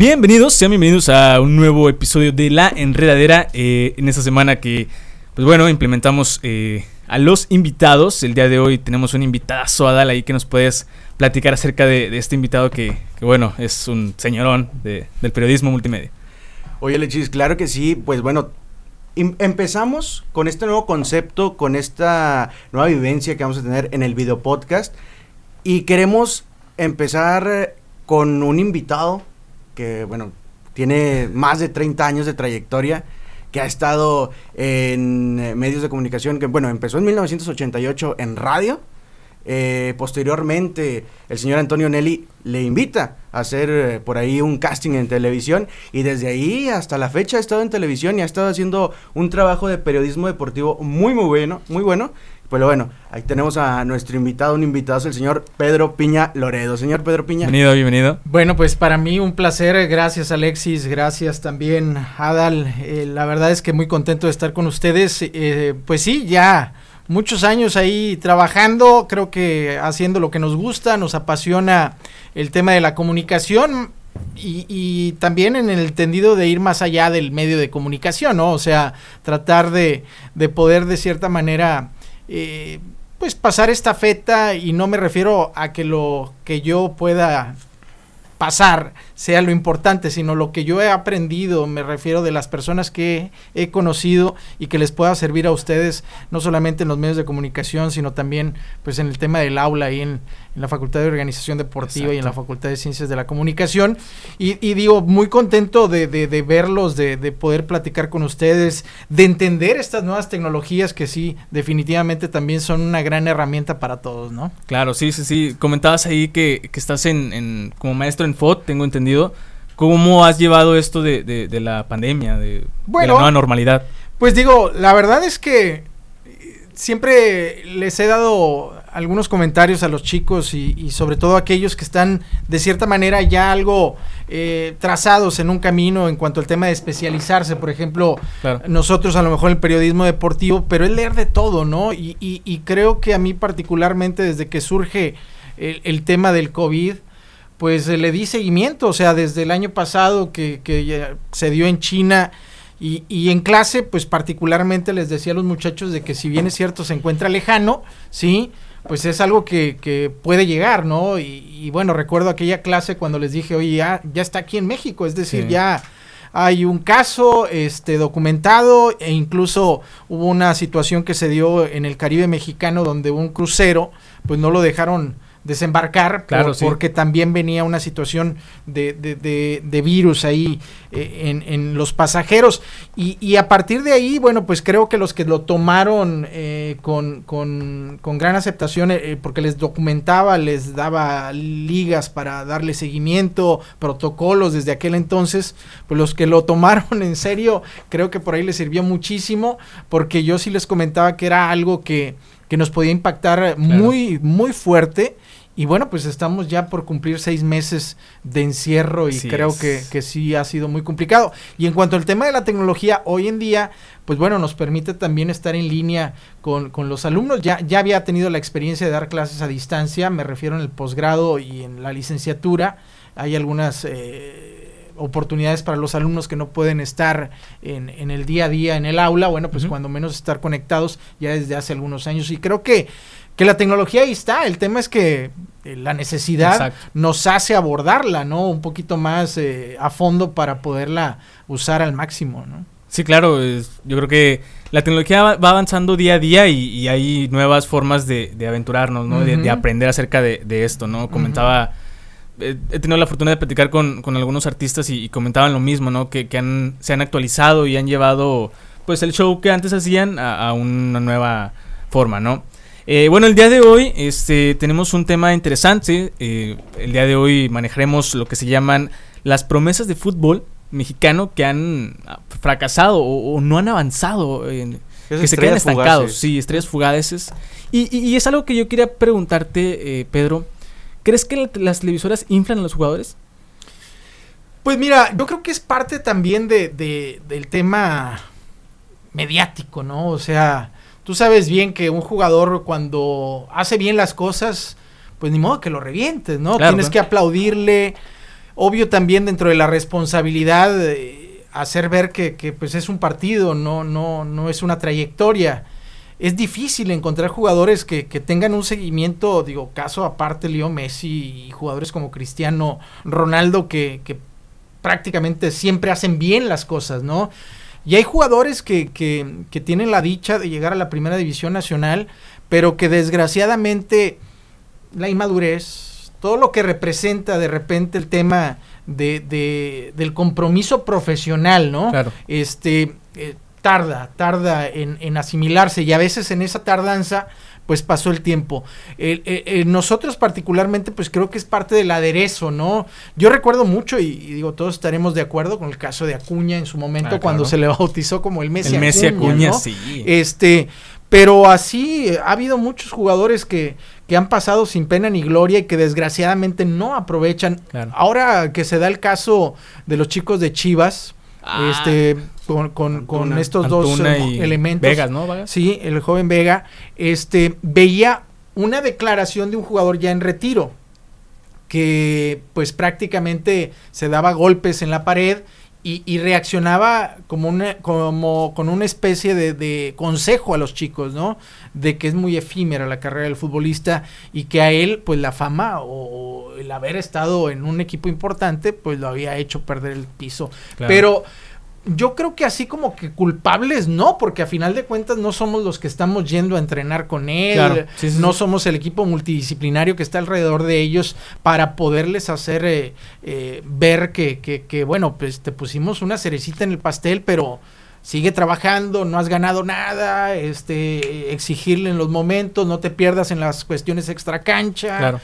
Bienvenidos, sean bienvenidos a un nuevo episodio de La Enredadera. Eh, en esta semana que, pues bueno, implementamos eh, a los invitados. El día de hoy tenemos un invitada Adal ahí que nos puedes platicar acerca de, este invitado que, bueno, es un señorón del periodismo multimedia. Oye, Lechis, claro que sí. Pues bueno, empezamos con este nuevo concepto, con esta nueva vivencia que vamos a tener en el video podcast. Y queremos empezar eh, con un invitado que, bueno, tiene más de 30 años de trayectoria, que ha estado en eh, medios de comunicación, que, bueno, empezó en 1988 en radio. Eh, posteriormente, el señor Antonio Nelly le invita a hacer eh, por ahí un casting en televisión y desde ahí hasta la fecha ha estado en televisión y ha estado haciendo un trabajo de periodismo deportivo muy muy bueno, muy bueno pues bueno, ahí tenemos a nuestro invitado, un invitado, el señor Pedro Piña Loredo. Señor Pedro Piña. Bienvenido, bienvenido. Bueno, pues para mí un placer, gracias Alexis, gracias también Adal. Eh, la verdad es que muy contento de estar con ustedes. Eh, pues sí, ya muchos años ahí trabajando, creo que haciendo lo que nos gusta, nos apasiona el tema de la comunicación. Y, también en el entendido de ir más allá del medio de comunicación, ¿no? O sea, tratar de, de poder de cierta manera eh, pues pasar esta feta y no me refiero a que lo que yo pueda pasar sea lo importante, sino lo que yo he aprendido, me refiero de las personas que he conocido y que les pueda servir a ustedes, no solamente en los medios de comunicación, sino también pues en el tema del aula y en, en la Facultad de Organización Deportiva y en la Facultad de Ciencias de la Comunicación. Y, digo, muy contento de, de, verlos, de, de, poder platicar con ustedes, de entender estas nuevas tecnologías que sí, definitivamente también son una gran herramienta para todos, ¿no? Claro, sí, sí, sí. Comentabas ahí que, que estás en, en, como maestro en FOD, tengo entendido ¿Cómo has llevado esto de, la pandemia, de, la nueva normalidad? Pues digo, la verdad es que siempre les he dado algunos comentarios a los chicos y, sobre todo a aquellos que están de cierta manera ya algo eh, trazados en un camino en cuanto al tema de especializarse. Por ejemplo, nosotros a lo mejor el periodismo deportivo, pero es leer de todo, ¿no? Y, creo que a mí particularmente desde que surge el, el tema del COVID, pues le di seguimiento, o sea, desde el año pasado que, que se dio en China y, y, en clase, pues particularmente les decía a los muchachos de que si bien es cierto se encuentra lejano, sí, pues es algo que, que puede llegar, ¿no? Y, bueno, recuerdo aquella clase cuando les dije, oye, ya, ya está aquí en México, es decir, ya hay un caso este documentado e incluso hubo una situación que se dio en el Caribe mexicano donde un crucero pues no lo dejaron desembarcar, claro, porque también venía una situación de, de, de, virus ahí en, en, los pasajeros. Y, y, a partir de ahí, bueno, pues creo que los que lo tomaron eh, con, con, con, gran aceptación, eh, porque les documentaba, les daba ligas para darle seguimiento, protocolos desde aquel entonces, pues los que lo tomaron en serio, creo que por ahí les sirvió muchísimo, porque yo sí les comentaba que era algo que que nos podía impactar muy, muy fuerte. Y bueno, pues estamos ya por cumplir seis meses de encierro y creo que, que, sí ha sido muy complicado. Y en cuanto al tema de la tecnología, hoy en día, pues bueno, nos permite también estar en línea con, con los alumnos. Ya, ya había tenido la experiencia de dar clases a distancia, me refiero en el posgrado y en la licenciatura. Hay algunas... Eh, oportunidades para los alumnos que no pueden estar en, en, el día a día en el aula, bueno, pues cuando menos estar conectados ya desde hace algunos años. Y creo que, que la tecnología ahí está, el tema es que eh, la necesidad nos hace abordarla, ¿no? Un poquito más eh, a fondo para poderla usar al máximo, ¿no? Sí, claro, yo creo que la tecnología va, avanzando día a día y, hay nuevas formas de, de aventurarnos, ¿no? de, aprender acerca de, esto, ¿no? Comentaba he tenido la fortuna de platicar con, algunos artistas y, comentaban lo mismo, ¿no? Que, han, se han actualizado y han llevado pues el show que antes hacían a, una nueva forma, ¿no? Eh, bueno, el día de hoy este, tenemos un tema interesante. Eh, el día de hoy manejaremos lo que se llaman las promesas de fútbol mexicano que han fracasado o, no han avanzado, que se quedan estancados. Sí, estrellas fugaces. Y, y, es algo que yo quería preguntarte, eh, Pedro. ¿Crees que las televisoras inflan a los jugadores? Pues mira, yo creo que es parte también de, del tema mediático, ¿no? O sea, tú sabes bien que un jugador cuando hace bien las cosas, pues ni modo que lo revientes, ¿no? Tienes que aplaudirle. obvio también dentro de la responsabilidad hacer ver que, que, pues es un partido, no, no, no es una trayectoria. Es difícil encontrar jugadores que, que tengan un seguimiento, digo, caso aparte Leo Messi y jugadores como Cristiano Ronaldo que, que prácticamente siempre hacen bien las cosas, ¿no? Y hay jugadores que, que, que, tienen la dicha de llegar a la primera división nacional, pero que desgraciadamente la inmadurez, todo lo que representa de repente el tema de, de del compromiso profesional, ¿no? Claro. Este, eh, tarda, tarda en, en, asimilarse y a veces en esa tardanza pues pasó el tiempo. Eh, eh, nosotros particularmente pues creo que es parte del aderezo, ¿no? Yo recuerdo mucho y, y, digo, todos estaremos de acuerdo con el caso de Acuña en su momento ah, claro. cuando se le bautizó como el Messi el Messi Acuña, sí. Este, pero así eh, ha habido muchos jugadores que, que, han pasado sin pena ni gloria y que desgraciadamente no aprovechan. Claro. Ahora que se da el caso de los chicos de Chivas, Ah, este con, con, Antuna, con estos Antuna dos y elementos. Vegas, ¿no? Vegas. Sí, el joven Vega, este veía una declaración de un jugador ya en retiro que pues prácticamente se daba golpes en la pared y, y reaccionaba como una, como con una especie de, de, consejo a los chicos, ¿no? De que es muy efímera la carrera del futbolista y que a él, pues la fama o, o el haber estado en un equipo importante, pues lo había hecho perder el piso. Claro. Pero yo creo que así como que culpables no, porque a final de cuentas no somos los que estamos yendo a entrenar con él, Claro, sí, sí, no sí. somos el equipo multidisciplinario que está alrededor de ellos para poderles hacer eh, eh, ver que, que, que, bueno, pues te pusimos una cerecita en el pastel, pero sigue trabajando, no has ganado nada, este, exigirle en los momentos, no te pierdas en las cuestiones extra cancha. Claro.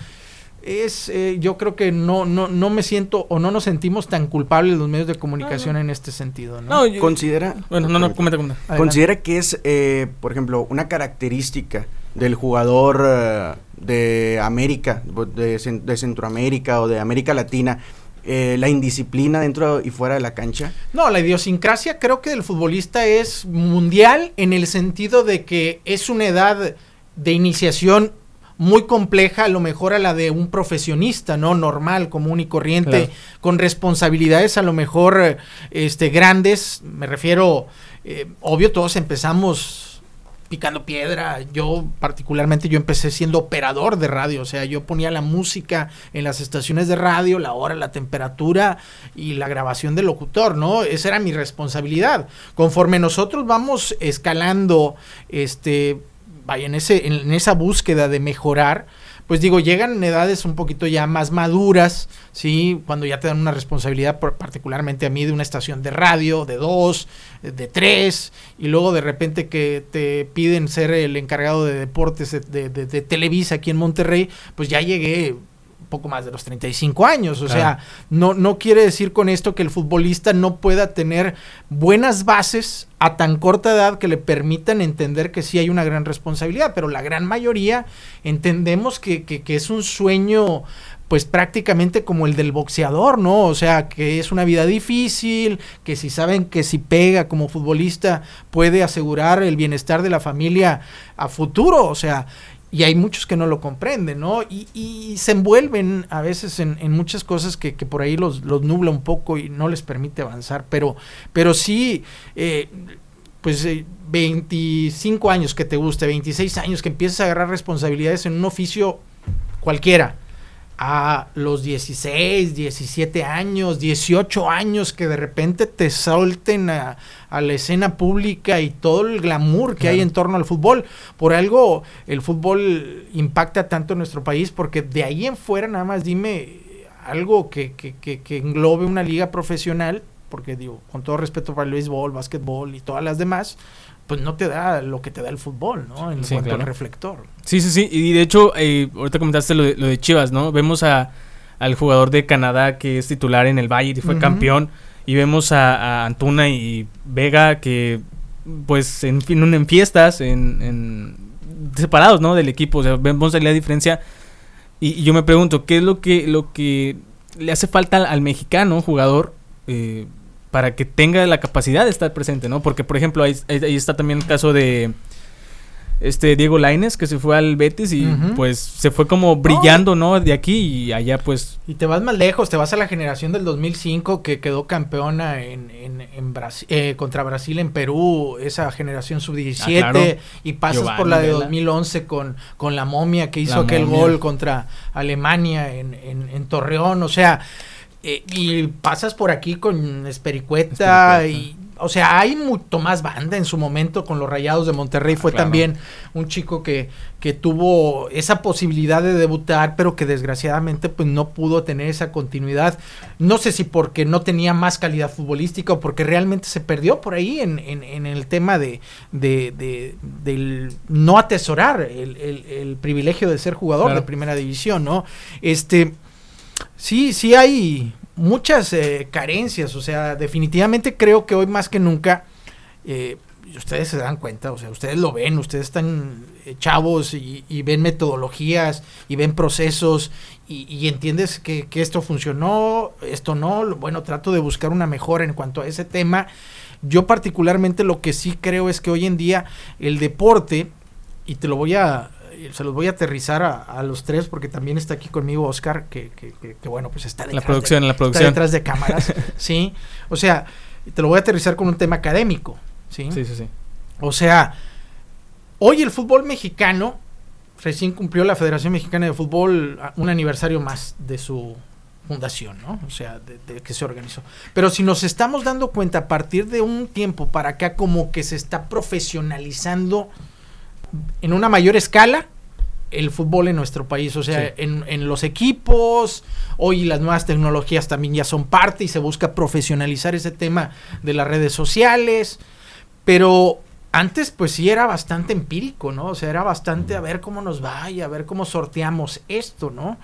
Es, eh, yo creo que no, no, no me siento o no nos sentimos tan culpables los medios de comunicación No, no. en este sentido, ¿no? No, yo- Considera. bueno, no, no, comenta, comenta. Considera que es, eh, por ejemplo, una característica del jugador eh, de América, de, de Centroamérica o de América Latina, eh, la indisciplina dentro y fuera de la cancha. No, la idiosincrasia creo que del futbolista es mundial en el sentido de que es una edad de iniciación muy compleja, a lo mejor a la de un profesionista, ¿no? Normal, común y corriente, Claro. con responsabilidades a lo mejor este, grandes. Me refiero, eh, obvio, todos empezamos picando piedra. Yo particularmente yo empecé siendo operador de radio, o sea, yo ponía la música en las estaciones de radio, la hora, la temperatura y la grabación del locutor, ¿no? Esa era mi responsabilidad. Conforme nosotros vamos escalando este vaya en ese en esa búsqueda de mejorar, pues digo, llegan edades un poquito ya más maduras, ¿sí? Cuando ya te dan una responsabilidad, por- particularmente a mí, de una estación de radio, de dos, de tres, y luego de repente que te piden ser el encargado de deportes de, de- Televisa aquí en Monterrey, pues ya llegué poco más de los 35 años, o Claro. sea, no, no quiere decir con esto que el futbolista no pueda tener buenas bases a tan corta edad que le permitan entender que sí hay una gran responsabilidad, pero la gran mayoría entendemos que, que, que es un sueño pues prácticamente como el del boxeador, ¿no? O sea, que es una vida difícil, que si saben que si pega como futbolista puede asegurar el bienestar de la familia a futuro, o sea, y hay muchos que no lo comprenden, ¿no? Y, y se envuelven a veces en, muchas cosas que, que por ahí los, los, nubla un poco y no les permite avanzar, pero, pero sí, eh, pues eh, 25 años que te guste, 26 años que empieces a agarrar responsabilidades en un oficio cualquiera, a los 16, 17 años, 18 años que de repente te solten a, a la escena pública y todo el glamour que claro. hay en torno al fútbol. Por algo el fútbol impacta tanto en nuestro país porque de ahí en fuera nada más dime algo que, que, que, que englobe una liga profesional, porque digo, con todo respeto para el béisbol, básquetbol y todas las demás, pues no te da lo que te da el fútbol, ¿no? En sí, cuanto claro. al reflector. Sí, sí, sí. Y de hecho, eh, ahorita comentaste lo de, lo de, Chivas, ¿no? Vemos a, al jugador de Canadá que es titular en el Bayern y fue uh -huh. campeón. Y vemos a, a, Antuna y Vega que, pues, en, en, en fiestas, en, en, separados, ¿no? Del equipo. O sea, vemos ahí la diferencia. Y, y, yo me pregunto, ¿qué es lo que, lo que le hace falta al, al mexicano jugador? Eh, para que tenga la capacidad de estar presente, ¿no? Porque, por ejemplo, ahí, ahí, está también el caso de este Diego Laines que se fue al Betis y pues se fue como brillando, no. De aquí y allá pues... Y te vas más lejos, te vas a la generación del 2005 que quedó campeona en, en, Brasil, eh, contra Brasil en Perú, esa generación sub-17 ah, y pasas por la de 2011 con, con la momia que hizo aquel gol contra Alemania en, en Torreón, o sea... Eh, y pasas por aquí con Espericueta, y o sea, hay mucho más banda en su momento con los Rayados de Monterrey. Ah, Fue también un chico que, que tuvo esa posibilidad de debutar, pero que desgraciadamente pues no pudo tener esa continuidad. No sé si porque no tenía más calidad futbolística o porque realmente se perdió por ahí en, en, el tema de, de, del no atesorar el, el, privilegio de ser jugador de primera división, ¿no? Este, sí, sí hay muchas eh, carencias, o sea, definitivamente creo que hoy más que nunca, eh, ustedes se dan cuenta, o sea, ustedes lo ven, ustedes están eh, chavos y, ven metodologías y ven procesos y, entiendes que, que, esto funcionó, esto no, bueno, trato de buscar una mejora en cuanto a ese tema. Yo particularmente lo que sí creo es que hoy en día el deporte, y te lo voy a, se los voy a aterrizar a, los tres porque también está aquí conmigo Oscar, que, que, bueno, pues está detrás, la producción, de, la producción. detrás de cámaras, ¿sí? O sea, te lo voy a aterrizar con un tema académico, ¿sí? Sí, sí, sí. O sea, hoy el fútbol mexicano, recién cumplió la Federación Mexicana de Fútbol un aniversario más de su fundación, ¿no? O sea, de, que se organizó. Pero si nos estamos dando cuenta a partir de un tiempo para acá como que se está profesionalizando en una mayor escala el fútbol en nuestro país, o sea, en, los equipos, hoy las nuevas tecnologías también ya son parte y se busca profesionalizar ese tema de las redes sociales, pero antes pues sí era bastante empírico, ¿no? O sea, era bastante a ver cómo nos va y a ver cómo sorteamos esto, ¿no?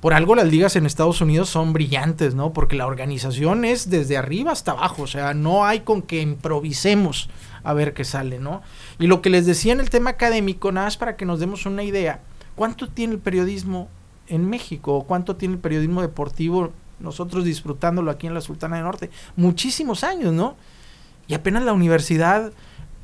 Por algo las ligas en Estados Unidos son brillantes, ¿no? Porque la organización es desde arriba hasta abajo, o sea, no hay con que improvisemos a ver qué sale, ¿no? Y lo que les decía en el tema académico, nada más para que nos demos una idea, ¿cuánto tiene el periodismo en México? ¿Cuánto tiene el periodismo deportivo nosotros disfrutándolo aquí en la Sultana del Norte? Muchísimos años, ¿no? Y apenas la universidad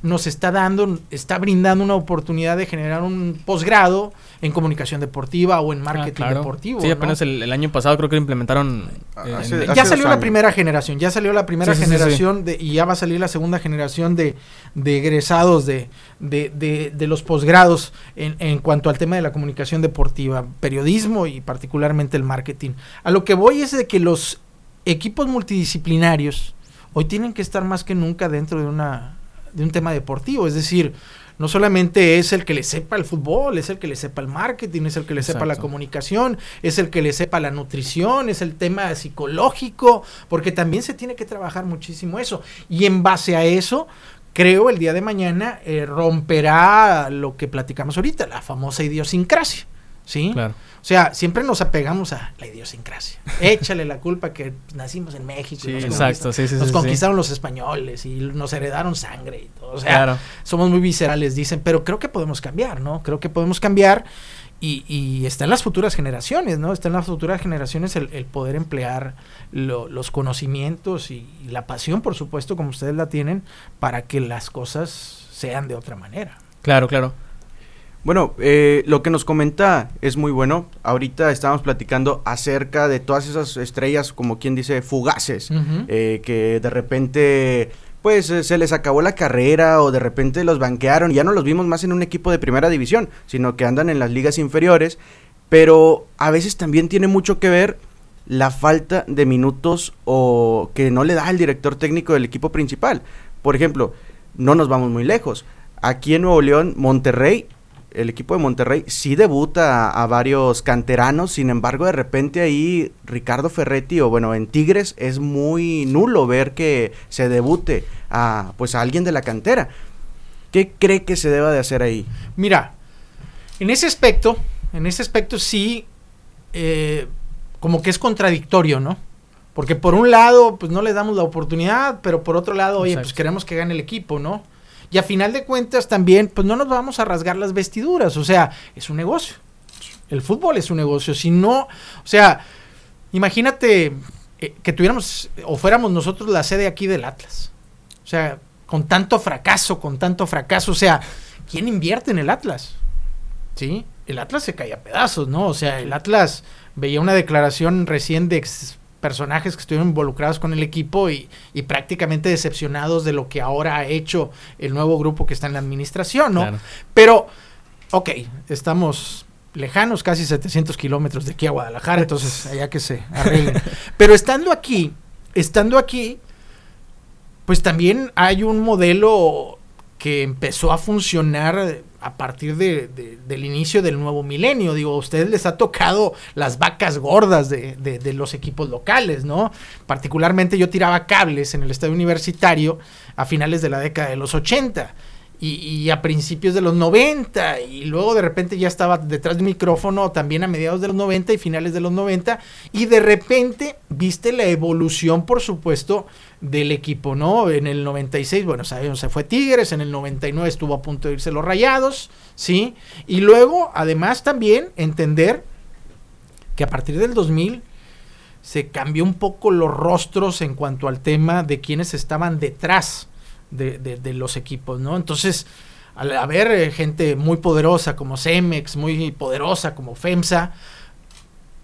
nos está dando, está brindando una oportunidad de generar un posgrado en comunicación deportiva o en ah, marketing deportivo. Sí, apenas el, año pasado creo que lo implementaron. Eh, ya salió la primera generación, ya salió la primera generación De, y ya va a salir la segunda generación de, de egresados de, de, de, los posgrados en, en cuanto al tema de la comunicación deportiva, periodismo y particularmente el marketing. A lo que voy es de que los equipos multidisciplinarios hoy tienen que estar más que nunca dentro de una de un tema deportivo, es decir, no solamente es el que le sepa el fútbol, es el que le sepa el marketing, es el que le sepa la comunicación, es el que le sepa la nutrición, es el tema psicológico, porque también se tiene que trabajar muchísimo eso. Y en base a eso, creo el día de mañana eh, romperá lo que platicamos ahorita, la famosa idiosincrasia. ¿Sí? Claro. O sea, siempre nos apegamos a la idiosincrasia. Échale la culpa que nacimos en México. y nos exacto, sí, sí, nos conquistaron los españoles y nos heredaron sangre y todo. O sea, somos muy viscerales, dicen, pero creo que podemos cambiar, ¿no? Creo que podemos cambiar y, y está en las futuras generaciones, ¿no? Está en las futuras generaciones el, poder emplear los conocimientos y, y la pasión, por supuesto, como ustedes la tienen, para que las cosas sean de otra manera. Claro, claro. Bueno, eh, lo que nos comenta es muy bueno. Ahorita estábamos platicando acerca de todas esas estrellas, como quien dice, fugaces, eh, que de repente pues eh, se les acabó la carrera o de repente los banquearon y ya no los vimos más en un equipo de primera división, sino que andan en las ligas inferiores, pero a veces también tiene mucho que ver la falta de minutos o que no le da el director técnico del equipo principal. Por ejemplo, no nos vamos muy lejos. Aquí en Nuevo León, Monterrey el equipo de Monterrey sí debuta a, varios canteranos, sin embargo de repente ahí Ricardo Ferretti o bueno en Tigres es muy nulo ver que se debute a pues a alguien de la cantera. ¿Qué cree que se deba de hacer ahí? Mira, en ese aspecto, en ese aspecto sí, eh, como que es contradictorio, ¿no? Porque por un lado, pues no le damos la oportunidad, pero por otro lado, oye, pues queremos que gane el equipo, ¿no? Y a final de cuentas también, pues no nos vamos a rasgar las vestiduras, o sea, es un negocio. El fútbol es un negocio. Si no, o sea, imagínate eh, que tuviéramos o fuéramos nosotros la sede aquí del Atlas. O sea, con tanto fracaso, con tanto fracaso, o sea, ¿quién invierte en el Atlas? ¿Sí? El Atlas se cae a pedazos, ¿no? O sea, el Atlas veía una declaración recién de personajes que estuvieron involucrados con el equipo y, y, prácticamente decepcionados de lo que ahora ha hecho el nuevo grupo que está en la administración, ¿no? Pero, ok, estamos lejanos, casi 700 kilómetros de aquí a Guadalajara, entonces allá que se arreglen. Pero estando aquí, estando aquí, pues también hay un modelo que empezó a funcionar a partir de, del inicio del nuevo milenio. Digo, a ustedes les ha tocado las vacas gordas de, de, los equipos locales, ¿no? Particularmente yo tiraba cables en el estadio universitario a finales de la década de los 80 y, a principios de los 90 y luego de repente ya estaba detrás del micrófono también a mediados de los 90 y finales de los 90 y de repente viste la evolución por supuesto del equipo, ¿no? En el 96, bueno, sabemos, se fue Tigres, en el 99 estuvo a punto de irse los Rayados, ¿sí? Y luego además también entender que a partir del 2000 se cambió un poco los rostros en cuanto al tema de quienes estaban detrás de, los equipos, ¿no? Entonces, al haber eh, gente muy poderosa como Cemex, muy poderosa como FEMSA,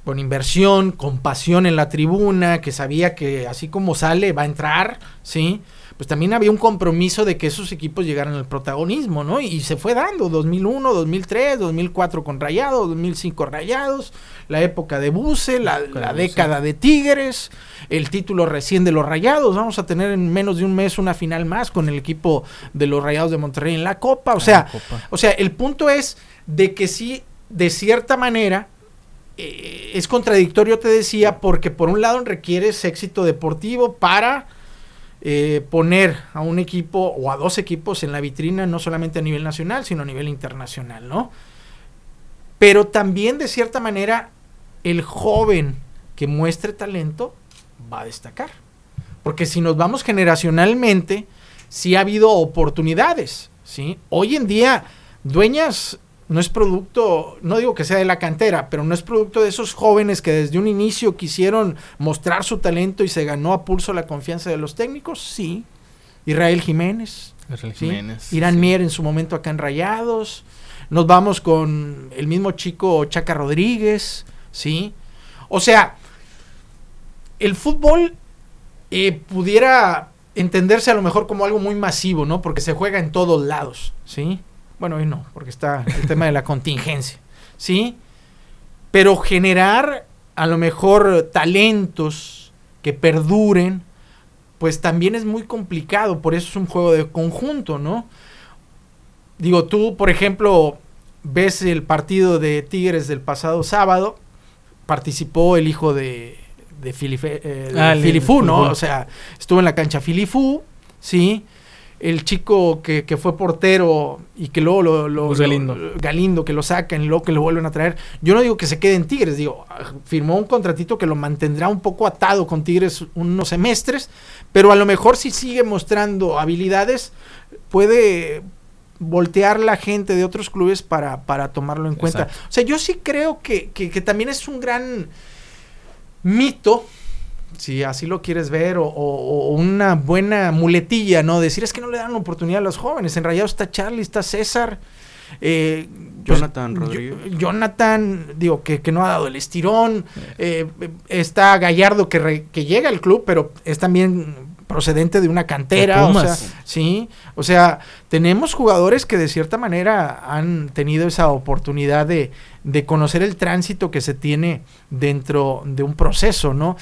con inversión, con pasión en la tribuna, que sabía que así como sale va a entrar, ¿sí? Pues también había un compromiso de que esos equipos llegaran al protagonismo, ¿no? Y se fue dando, 2001, 2003, 2004 con Rayados, 2005 Rayados, la época de Buse, la, década de Tigres, el título recién de los Rayados, vamos a tener en menos de un mes una final más con el equipo de los Rayados de Monterrey en la Copa, o sea, o sea, el punto es de que sí, de cierta manera, eh, es contradictorio, te decía, porque por un lado requieres éxito deportivo para eh, poner a un equipo o a dos equipos en la vitrina, no solamente a nivel nacional, sino a nivel internacional, ¿no? Pero también, de cierta manera, el joven que muestre talento va a destacar. Porque si nos vamos generacionalmente, sí ha habido oportunidades, ¿sí? Hoy en día, dueñas no es producto, no digo que sea de la cantera, pero no es producto de esos jóvenes que desde un inicio quisieron mostrar su talento y se ganó a pulso la confianza de los técnicos, sí. Israel Jiménez, Irán Mier en su momento acá en Rayados. Nos vamos con el mismo chico Chaca Rodríguez, ¿sí? O sea, el fútbol eh, pudiera entenderse a lo mejor como algo muy masivo, ¿no? Porque se juega en todos lados, ¿sí? Bueno, hoy no, porque está el tema de la contingencia, ¿sí? Pero generar a lo mejor talentos que perduren, pues también es muy complicado, por eso es un juego de conjunto, ¿no? Digo, tú, por ejemplo, ves el partido de Tigres del pasado sábado, participó el hijo de, de, eh, ah, Filifú, ¿no? O sea, estuvo en la cancha Filifú, ¿sí? El chico que, fue portero y que luego lo, lo, pues Galindo. que lo sacan luego que lo vuelven a traer. Yo no digo que se quede en Tigres, digo, firmó un contratito que lo mantendrá un poco atado con Tigres unos semestres, pero a lo mejor si sigue mostrando habilidades, puede voltear la gente de otros clubes para, para tomarlo en cuenta. O sea, yo sí creo que, que, que también es un gran mito si así lo quieres ver, o, una buena muletilla, ¿no? Decir es que no le dan oportunidad a los jóvenes. En Rayados está Charlie, está César. Eh, pues, Jonathan Rodríguez. Jonathan, digo, que, no ha dado el estirón. Eh, está Gallardo que, que llega al club, pero es también procedente de una cantera, o sea, sí, o sea, tenemos jugadores que de cierta manera han tenido esa oportunidad de, de conocer el tránsito que se tiene dentro de un proceso, ¿no?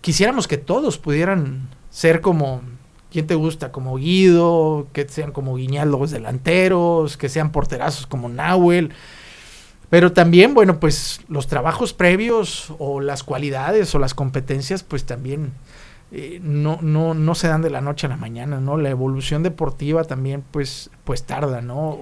Quisiéramos que todos pudieran ser como, ¿quién te gusta? Como Guido, que sean como Guiñal los delanteros, que sean porterazos como Nahuel. Pero también, bueno, pues los trabajos previos o las cualidades o las competencias, pues también eh, no, no, no se dan de la noche a la mañana, ¿no? La evolución deportiva también, pues, pues tarda, ¿no?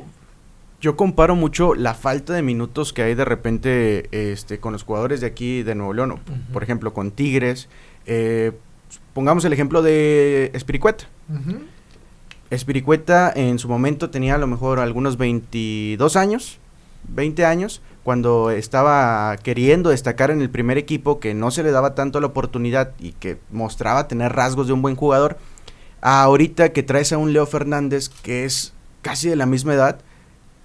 Yo comparo mucho la falta de minutos que hay de repente este, con los jugadores de aquí de Nuevo León, por ejemplo, con Tigres, eh, pongamos el ejemplo de Espiricueta. Espiricueta en su momento tenía a lo mejor algunos 22 años, 20 años, cuando estaba queriendo destacar en el primer equipo, que no se le daba tanto la oportunidad y que mostraba tener rasgos de un buen jugador. ahorita que traes a un Leo Fernández que es casi de la misma edad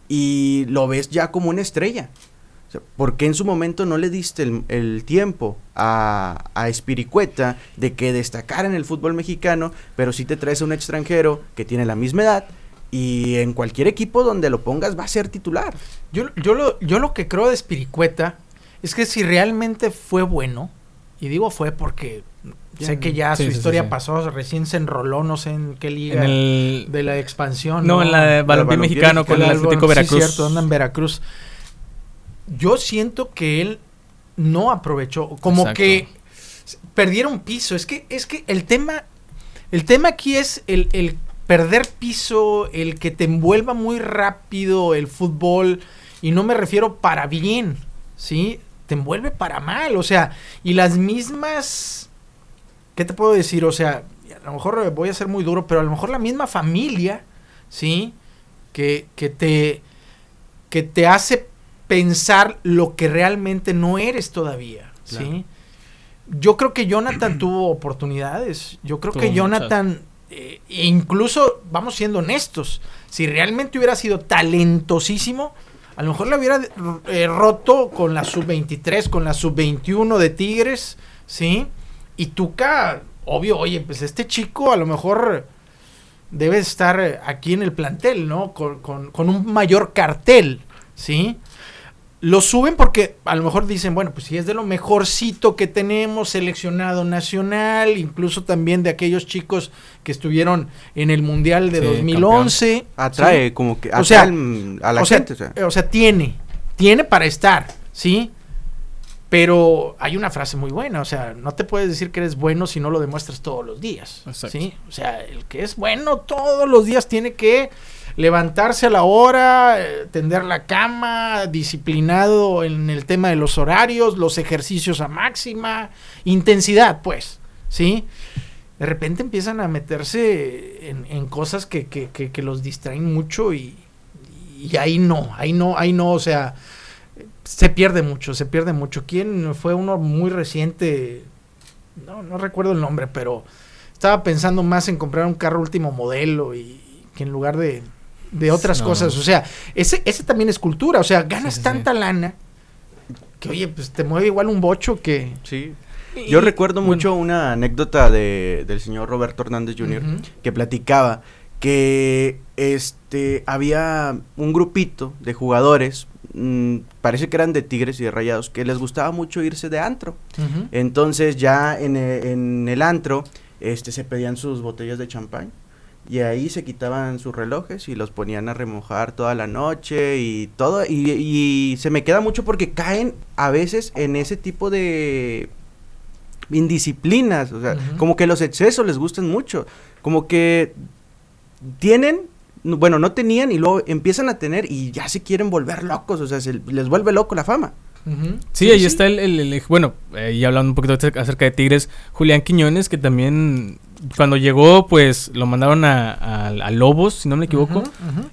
y lo ves ya como una estrella. O sea, ¿Por qué en su momento no le diste el, el tiempo a, a Espiricueta de que destacara en el fútbol mexicano, pero si te traes a un extranjero que tiene la misma edad y en cualquier equipo donde lo pongas va a ser titular? Yo, yo, lo, yo lo que creo de Espiricueta es que si realmente fue bueno, y digo fue porque sé que ya Sí, su sí, sí, historia sí. pasó, recién se enroló, no sé en qué liga En el... de la expansión. No, en la de balompié mexicano con el Atlético sí, Veracruz. cierto, anda en Veracruz. Yo siento que él no aprovechó, como Exacto. que perdieron piso. Es que, es que el tema, el tema aquí es el, el perder piso, el que te envuelva muy rápido el fútbol, y no me refiero para bien, ¿sí? Te envuelve para mal, o sea, y las mismas, ¿qué te puedo decir? O sea, a lo mejor voy a ser muy duro, pero a lo mejor la misma familia, ¿sí? Que, que te, que te hace pensar lo que realmente no eres todavía, ¿sí? Yo creo que Jonathan tuvo oportunidades. Yo creo Tuvo que. Jonathan, eh, incluso, vamos siendo honestos, si realmente hubiera sido talentosísimo, a lo mejor le hubiera eh, roto con la sub-23, con la sub-21 de Tigres, ¿sí? Y Tuca, obvio, oye, pues este chico a lo mejor debe estar aquí en el plantel, ¿no? Con, con- con un mayor cartel, ¿sí? Lo suben porque a lo mejor dicen, bueno, pues si es de lo mejorcito que tenemos, seleccionado nacional, incluso también de aquellos chicos que estuvieron en el Mundial de Sí, 2011. Atrae ¿sí? como que O sea, al- a la o sea, gente. o sea. o sea, tiene, tiene para estar, ¿sí? Pero hay una frase muy buena, o sea, no te puedes decir que eres bueno si no lo demuestras todos los días, Exacto. ¿sí? O sea, el que es bueno todos los días tiene que levantarse a la hora, eh, tender la cama, disciplinado en el tema de los horarios, los ejercicios a máxima, intensidad, pues, ¿sí? De repente empiezan a meterse en, cosas que, que- que- que los distraen mucho y, y ahí no, ahí no, ahí no, o sea, se pierde mucho, se pierde mucho. ¿Quién fue uno muy reciente? No, no recuerdo el nombre, pero estaba pensando más en comprar un carro último modelo y que en lugar de, de otras No. cosas. O sea, ese, ese también es cultura. O sea, ganas Sí, sí, sí. tanta lana que, oye, pues te mueve igual un bocho que... Sí. Yo y- recuerdo bueno, mucho una anécdota de, del señor Roberto Hernández Jr. Que platicaba que este había un grupito de jugadores, mm, parece que eran de Tigres y de Rayados, que les gustaba mucho irse de antro. Entonces ya en, en el antro este, se pedían sus botellas de champán y ahí se quitaban sus relojes y los ponían a remojar toda la noche y todo. Y, y se me queda mucho porque caen a veces en ese tipo de indisciplinas. O sea, como que los excesos les gustan mucho. Como que tienen, no- bueno, no tenían y luego empiezan a tener y ya se quieren volver locos. O sea, se les vuelve loco la fama. Sí, ahí está el, el- el- bueno, eh, y hablando un poquito acerca de Tigres, Julián Quiñones, que también cuando llegó, pues lo mandaron a, a- a Lobos, si no me equivoco,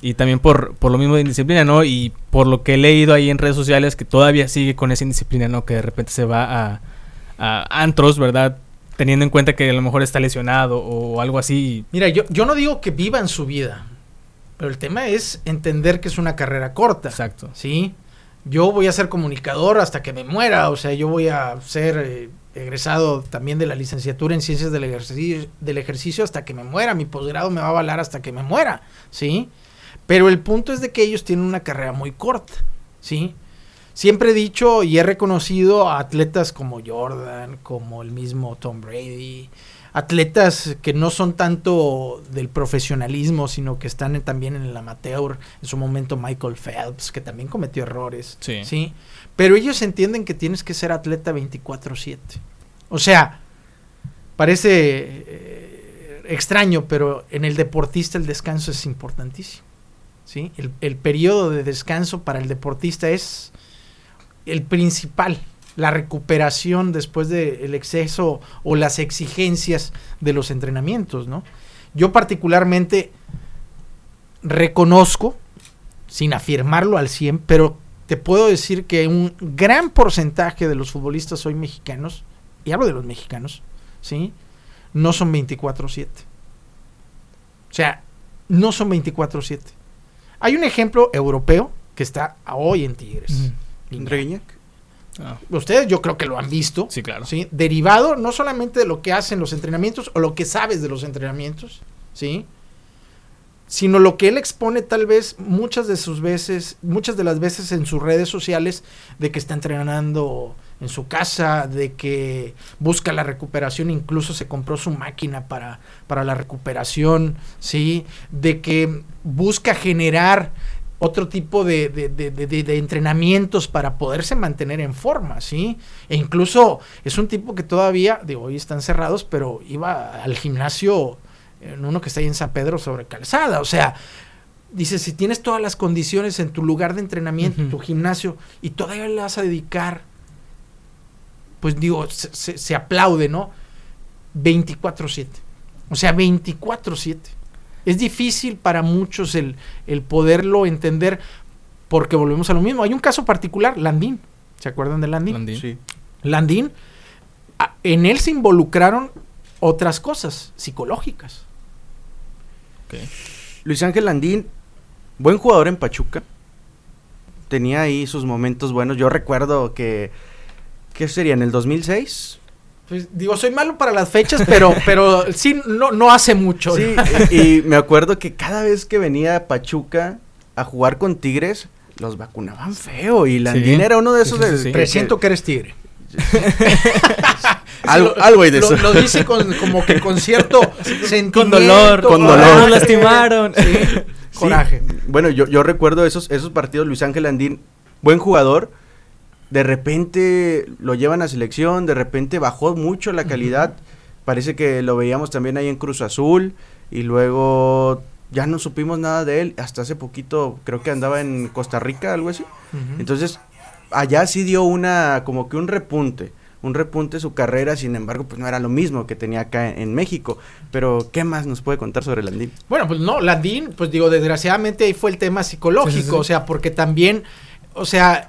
y también por, por lo mismo de indisciplina, ¿no? Y por lo que he leído ahí en redes sociales, que todavía sigue con esa indisciplina, ¿no? Que de repente se va a, a antros, ¿verdad? Teniendo en cuenta que a lo mejor está lesionado o algo así. Mira, yo, yo no digo que vivan su vida, pero el tema es entender que es una carrera corta. Exacto. ¿sí? Yo voy a ser comunicador hasta que me muera, o sea, yo voy a ser eh, egresado también de la licenciatura en ciencias del ejercicio, del ejercicio hasta que me muera, mi posgrado me va a avalar hasta que me muera, ¿sí? Pero el punto es de que ellos tienen una carrera muy corta, ¿sí? Siempre he dicho y he reconocido a atletas como Jordan, como el mismo Tom Brady, atletas que no son tanto del profesionalismo, sino que están en- también en el amateur, en su momento Michael Phelps, que también cometió errores, Sí. ¿sí? Pero ellos entienden que tienes que ser atleta 24/7. O sea, parece eh, extraño, pero en el deportista el descanso es importantísimo, ¿sí? El, el periodo de descanso para el deportista es el principal, la recuperación después del exceso o las exigencias de los entrenamientos, ¿no? Yo particularmente reconozco, sin afirmarlo al 100, pero te puedo decir que un gran porcentaje de los futbolistas hoy mexicanos, y hablo de los mexicanos, ¿sí? No son 24/7. O sea, no son 24-7. Hay un ejemplo europeo que está hoy en Tigres. Guiñac. Ah. Ustedes yo creo que lo han visto. Sí, claro. ¿sí? Derivado no solamente de lo que hacen los entrenamientos o lo que sabes de los entrenamientos, ¿sí? Sino lo que él expone tal vez muchas de sus veces, muchas de las veces en sus redes sociales, de que está entrenando en su casa, de que busca la recuperación, incluso se compró su máquina para, para la recuperación, ¿sí? De que busca generar otro tipo de, de, de, de, entrenamientos para poderse mantener en forma, ¿sí? E incluso es un tipo que todavía, digo, hoy están cerrados, pero iba al gimnasio en uno que está ahí en San Pedro sobre calzada, o sea, dice, si tienes todas las condiciones en tu lugar de entrenamiento, tu gimnasio, y todavía le vas a dedicar, pues digo, se, se, se aplaude, ¿no? 24/7. O sea, 24/7 es difícil para muchos el, el poderlo entender porque volvemos a lo mismo. Hay un caso particular, Landín. ¿Se acuerdan de Landín? Landín. Sí. Landín, a- en él se involucraron otras cosas psicológicas. Luis Ángel Landín, buen jugador en Pachuca. Tenía ahí sus momentos buenos. Yo recuerdo que. ¿Qué sería? ¿En el 2006? Pues, digo, soy malo para las fechas, pero, pero sí, no, no hace mucho. Sí, y, y me acuerdo que cada vez que venía a Pachuca a jugar con Tigres, los vacunaban feo. Y Landín Sí. era uno de esos Sí, sí, del- Presiento que eres tigre. Algo, lo, algo hay de lo- eso. Lo dice con, como que con cierto sentimiento. Con dolor, con coraje, dolor. Nos lastimaron. sí, Sí, coraje. Bueno, yo, yo recuerdo esos, esos partidos, Luis Ángel Andín, buen jugador. De repente lo llevan a selección, de repente bajó mucho la calidad. Parece que lo veíamos también ahí en Cruz Azul. Y luego ya no supimos nada de él. Hasta hace poquito creo que andaba en Costa Rica, algo así. Entonces, allá sí dio una, como que un repunte, un repunte su carrera, sin embargo, pues no era lo mismo que tenía acá en, en México. Pero, ¿qué más nos puede contar sobre Landín? Bueno, pues no, Landín, pues digo, desgraciadamente ahí fue el tema psicológico, Sí, sí, sí. o sea, porque también, o sea,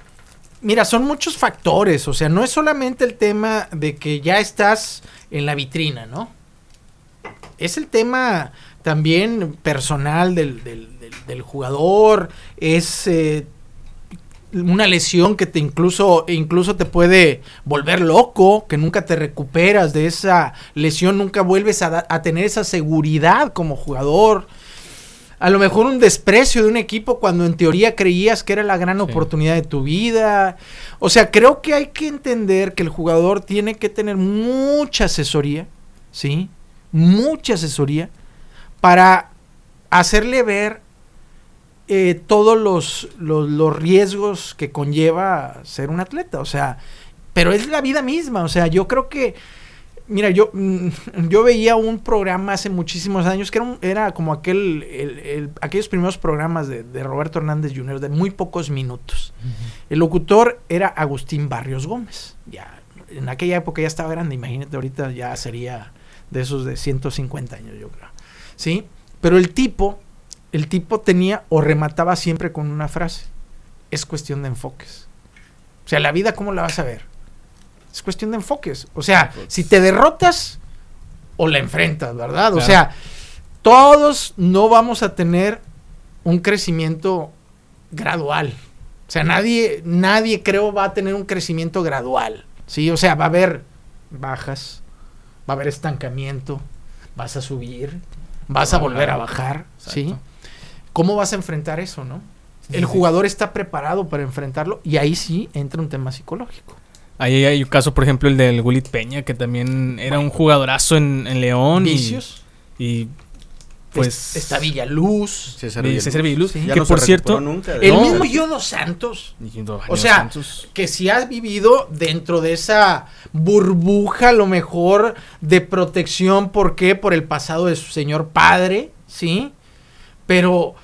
mira, son muchos factores, o sea, no es solamente el tema de que ya estás en la vitrina, ¿no? Es el tema también personal del, del- del- del jugador, es eh, una lesión que te incluso, incluso te puede volver loco, que nunca te recuperas de esa lesión, nunca vuelves a, a tener esa seguridad como jugador. A lo mejor un desprecio de un equipo cuando en teoría creías que era la gran Sí. oportunidad de tu vida. O sea, creo que hay que entender que el jugador tiene que tener mucha asesoría, ¿sí? Mucha asesoría para hacerle ver eh, todos los, los, los riesgos que conlleva ser un atleta. O sea, pero es la vida misma. O sea, yo creo que, mira, yo, mm, yo veía un programa hace muchísimos años que era, un- era como aquel, el- el- aquellos primeros programas de, de Roberto Hernández Jr. de muy pocos minutos. El locutor era Agustín Barrios Gómez. Ya, en aquella época ya estaba grande, imagínate, ahorita ya sería de esos de 150 años, yo creo. ¿Sí? Pero el tipo, el tipo tenía o remataba siempre con una frase. Es cuestión de enfoques. O sea, la vida, ¿cómo la vas a ver? Es cuestión de enfoques. O sea, si te derrotas o la enfrentas, ¿verdad? O sea, todos no vamos a tener un crecimiento gradual. O sea, nadie, nadie creo va a tener un crecimiento gradual. Sí, o sea, va a haber bajas, va a haber estancamiento, vas a subir, vas a volver a bajar, ¿sí? ¿Cómo vas a enfrentar eso, no? El jugador está preparado para enfrentarlo y ahí sí entra un tema psicológico. Ahí hay un caso, por ejemplo, el del Gulit Peña, que también era un jugadorazo en, en León. y- Vicios, Y, pues pues. está Villaluz, César Vi- Villaluz. César Villaluz, Sí. Ya que no por cierto. nunca. el No. mismo Yodo Santos, O sea, Santos. que si has vivido dentro de esa burbuja, a lo mejor, de protección, ¿por qué? Por el pasado de su señor padre, ¿sí? Pero,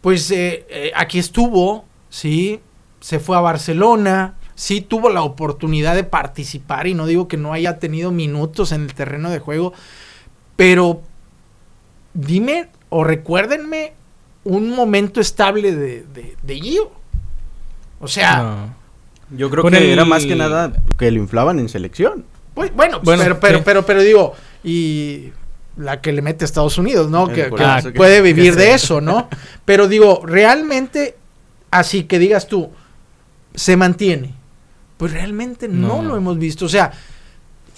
pues, eh, eh, aquí estuvo, ¿sí? Se fue a Barcelona, sí tuvo la oportunidad de participar, y no digo que no haya tenido minutos en el terreno de juego, pero dime o recuérdenme un momento estable de, de, de Gio. O sea, No. Yo creo que el- era más que nada que lo inflaban en selección. Pues, bueno, Bueno, pero, pero, pero, pero digo, y la que le mete a Estados Unidos, ¿no? Que, puede vivir que de eso, ¿no? Pero digo, realmente, así que digas tú, se mantiene. Pues realmente no, No. lo hemos visto. O sea,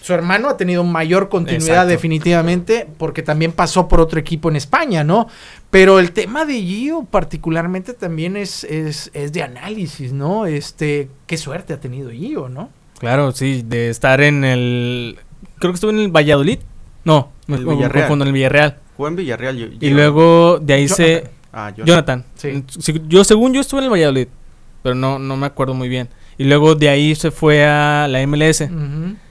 su hermano ha tenido mayor continuidad Exacto. definitivamente porque también pasó por otro equipo en España, ¿no? Pero el tema de Gio particularmente también es, es, es de análisis, ¿no? Este, qué suerte ha tenido Gio, ¿no? Claro, sí, de estar en el... Creo que estuvo en el Valladolid. No, me El me Villarreal. confundo, en el Villarreal. Jugó en Villarreal. yo- Y luego de ahí se... Jonathan. Ah, Jonathan. Sí, Yo, según yo, estuve en el Valladolid, pero no, no me acuerdo muy bien. Y luego de ahí se fue a la MLS.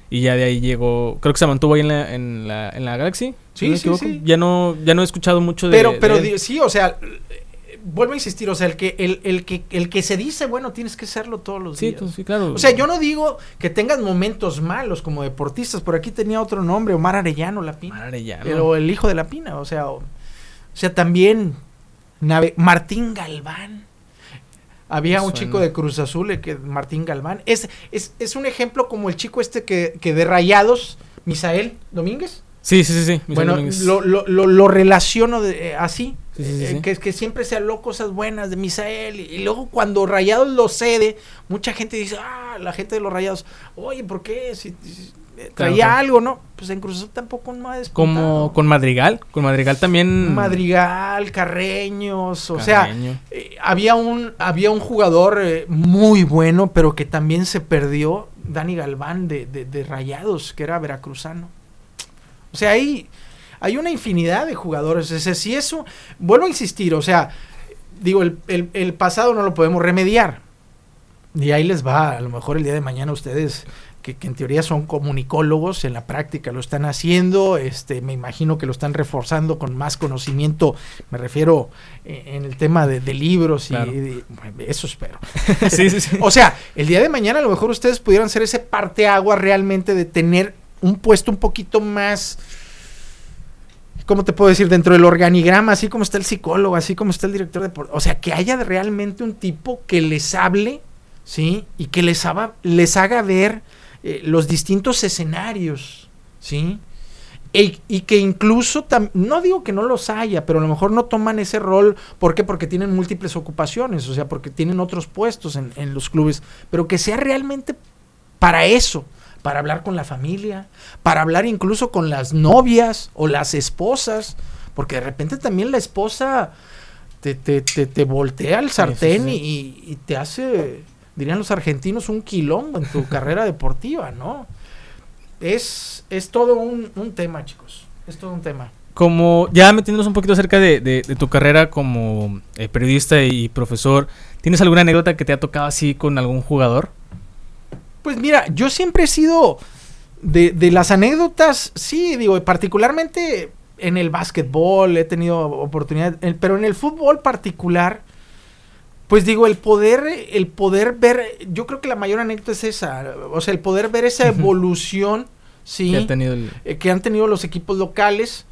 Y ya de ahí llegó... Creo que se mantuvo ahí en la, en la, en la Galaxy. Sí, no sí, sí. Ya no, ya no he escuchado mucho de... Pero, de pero él. sí, o sea, vuelvo a insistir, o sea, el que, el, el que, el que se dice, bueno, tienes que serlo todos los Sí, días. tú- sí, claro. O sea, yo no digo que tengas momentos malos como deportistas, por aquí tenía otro nombre, Omar Arellano Lapina. Omar Arellano. Pero el hijo de la Pina, o sea, o, o sea, también nave- Martín Galván. Había un chico de Cruz Azul, eh, que Martín Galván. Es, es, es un ejemplo como el chico este que, que de Rayados, Misael Domínguez. Sí, sí, sí, sí. Misael Bueno, Domínguez. lo, lo, lo, lo relaciono de- eh, así. Sí, sí, sí, eh. Que, que siempre se habló cosas buenas de Misael. Y, y luego cuando Rayados lo cede, mucha gente dice, ah, la gente de los Rayados, oye, ¿por qué? Si, si- eh, Claro, traía claro. algo, ¿no? Pues en Cruz Azul tampoco no ha. Como con Madrigal. Con Madrigal también... Madrigal, Carreños, o sea, Carreño. eh, había un había un jugador eh, muy bueno, pero que también se perdió, Dani Galván de, de- de Rayados, que era veracruzano. O sea, hay, hay una infinidad de jugadores. O sea, si eso, vuelvo a insistir, o sea, digo, el, el- el pasado no lo podemos remediar. Y ahí les va, a lo mejor el día de mañana ustedes, que, que en teoría son comunicólogos, en la práctica lo están haciendo, este, me imagino que lo están reforzando con más conocimiento, me refiero eh, en el tema de, de libros y, Claro. y- eso espero. sí, sí, sí. O sea, el día de mañana a lo mejor ustedes pudieran ser ese parteagua realmente de tener un puesto un poquito más, ¿cómo te puedo decir? Dentro del organigrama, así como está el psicólogo, así como está el director de... O sea, que haya realmente un tipo que les hable, ¿sí? Y que les haga, les haga ver eh, los distintos escenarios, ¿sí? E- y que incluso, tam- no digo que no los haya, pero a lo mejor no toman ese rol. ¿Por qué? Porque tienen múltiples ocupaciones, o sea, porque tienen otros puestos en, en los clubes, pero que sea realmente para eso, para hablar con la familia, para hablar incluso con las novias o las esposas, porque de repente también la esposa te, te, te, te voltea el sartén sí. Y, y te hace, dirían los argentinos, un quilombo en tu carrera deportiva, ¿no? Es, es todo un, un tema, chicos. Es todo un tema. Como ya metiéndonos un poquito acerca de, de- de tu carrera como eh, periodista y profesor, ¿tienes alguna anécdota que te ha tocado así con algún jugador? Pues mira, yo siempre he sido de, de las anécdotas, sí, digo, particularmente en el básquetbol he tenido oportunidad, pero en el fútbol particular, pues digo, el poder, el poder ver, yo creo que la mayor anécdota es esa, o sea, el poder ver esa evolución, sí, Que ha tenido el- eh, que han tenido los equipos locales.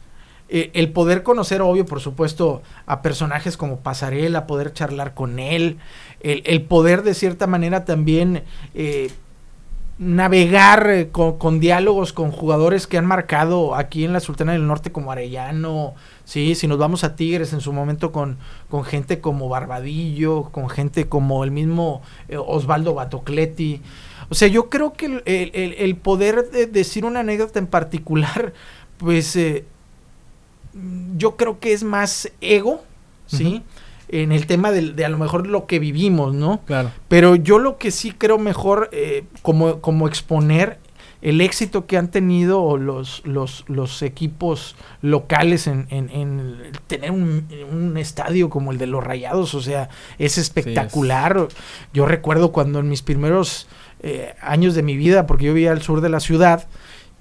eh, el poder conocer, obvio, por supuesto, a personajes como Pasarela, poder charlar con él, el, el poder de cierta manera también eh, navegar eh, con, diálogos con jugadores que han marcado aquí en la Sultana del Norte como Arellano, sí, si nos vamos a Tigres en su momento con, con gente como Barbadillo, con gente como el mismo eh, Osvaldo Batocletti. O sea, yo creo que el, el- el- el poder de decir una anécdota en particular, pues eh, yo creo que es más ego, ¿sí? En el tema del- de, a lo mejor lo que vivimos, ¿no? Claro. Pero yo lo que sí creo mejor eh, como, como exponer el éxito que han tenido los, los, los equipos locales en, en- en tener un, un estadio como el de los Rayados, o sea, es espectacular. Yo recuerdo cuando en mis primeros eh, años de mi vida, porque yo vivía al sur de la ciudad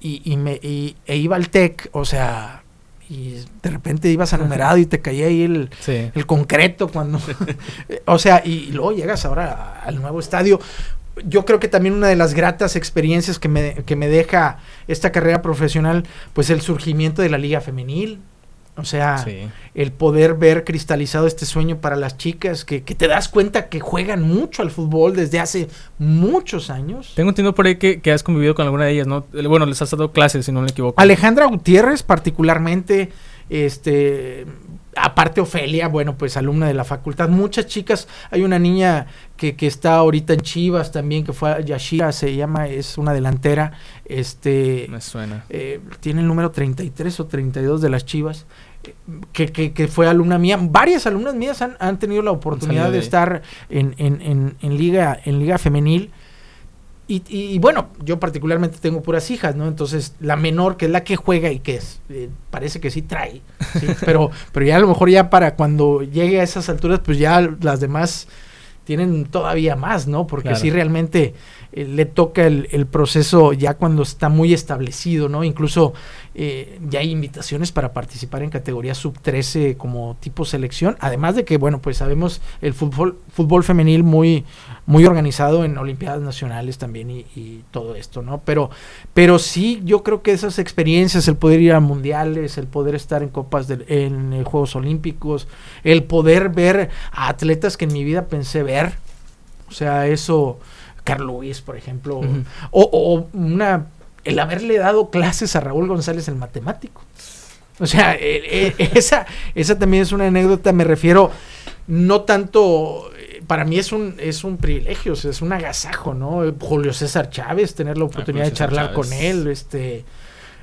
y, y me, y- e iba al TEC, o sea, y de repente ibas a numerado y te caía ahí el, Sí. el concreto cuando o sea y, y luego llegas ahora al nuevo estadio yo creo que también una de las gratas experiencias que me, que me deja esta carrera profesional pues el surgimiento de la liga femenil O sea, el poder ver cristalizado este sueño para las chicas, que, que, te das cuenta que juegan mucho al fútbol desde hace muchos años. Tengo entendido por ahí que, que has convivido con alguna de ellas, ¿no? Bueno, les has dado clases, si no me equivoco. Alejandra Gutiérrez, particularmente, este, aparte Ofelia, bueno, pues alumna de la facultad. Muchas chicas, hay una niña que, que está ahorita en Chivas también, que fue a Yashira, se llama, es una delantera. Este, Me suena. Eh, tiene el número 33 o 32 de las Chivas. Que, que, que fue alumna mía, varias alumnas mías han, han tenido la oportunidad de estar en, en, en, en liga, en liga femenil. Y, y- y bueno, yo particularmente tengo puras hijas, ¿no? Entonces, la menor, que es la que juega y que es, eh, parece que sí trae, ¿sí? pero, pero ya a lo mejor ya para cuando llegue a esas alturas, pues ya las demás tienen todavía más, ¿no? Porque Claro. sí realmente eh, le toca el, el proceso ya cuando está muy establecido, ¿no? Incluso eh, ya hay invitaciones para participar en categoría sub 13 como tipo selección, además de que, bueno, pues sabemos el fútbol, fútbol femenil muy, muy organizado en Olimpiadas Nacionales también y, y todo esto, ¿no? Pero, pero sí, yo creo que esas experiencias, el poder ir a mundiales, el poder estar en copas, de, en eh, Juegos Olímpicos, el poder ver a atletas que en mi vida pensé ver, o sea, eso, Carl Luis, por ejemplo, o, o una, el haberle dado clases a Raúl González, el matemático. O sea, eh, eh, esa, esa también es una anécdota, me refiero, no tanto, para mí es un, es un privilegio, o sea, es un agasajo, ¿no? Julio César Chávez, tener la oportunidad de charlar con él, este...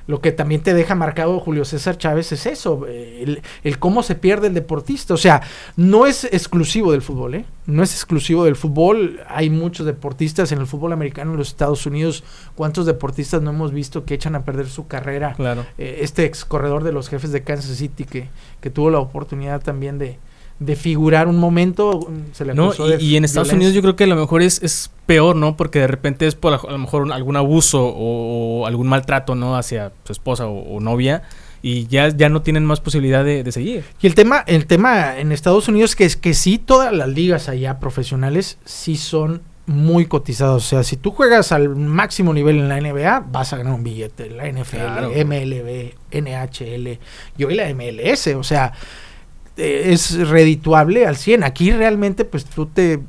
Lo que también te deja marcado Julio César Chávez es eso, eh, el, el cómo se pierde el deportista. O sea, no es exclusivo del fútbol, ¿eh? No es exclusivo del fútbol. Hay muchos deportistas en el fútbol americano en los Estados Unidos. ¿Cuántos deportistas no hemos visto que echan a perder su carrera? Claro. Eh, este ex corredor de los jefes de Kansas City que, que tuvo la oportunidad también de, de figurar un momento, se le No, y, y en Estados violencia. Unidos yo creo que a lo mejor es, es peor, ¿no? Porque de repente es por a lo mejor algún abuso o, o algún maltrato, ¿no? Hacia su esposa o, o novia y ya, ya no tienen más posibilidad de, de seguir. Y el tema, el tema en Estados Unidos que es que sí todas las ligas allá profesionales sí son muy cotizadas. O sea, si tú juegas al máximo nivel en la NBA, vas a ganar un billete. La NFL, Claro. MLB, NHL y hoy la MLS. O sea, es redituable al 100. Aquí realmente pues tú te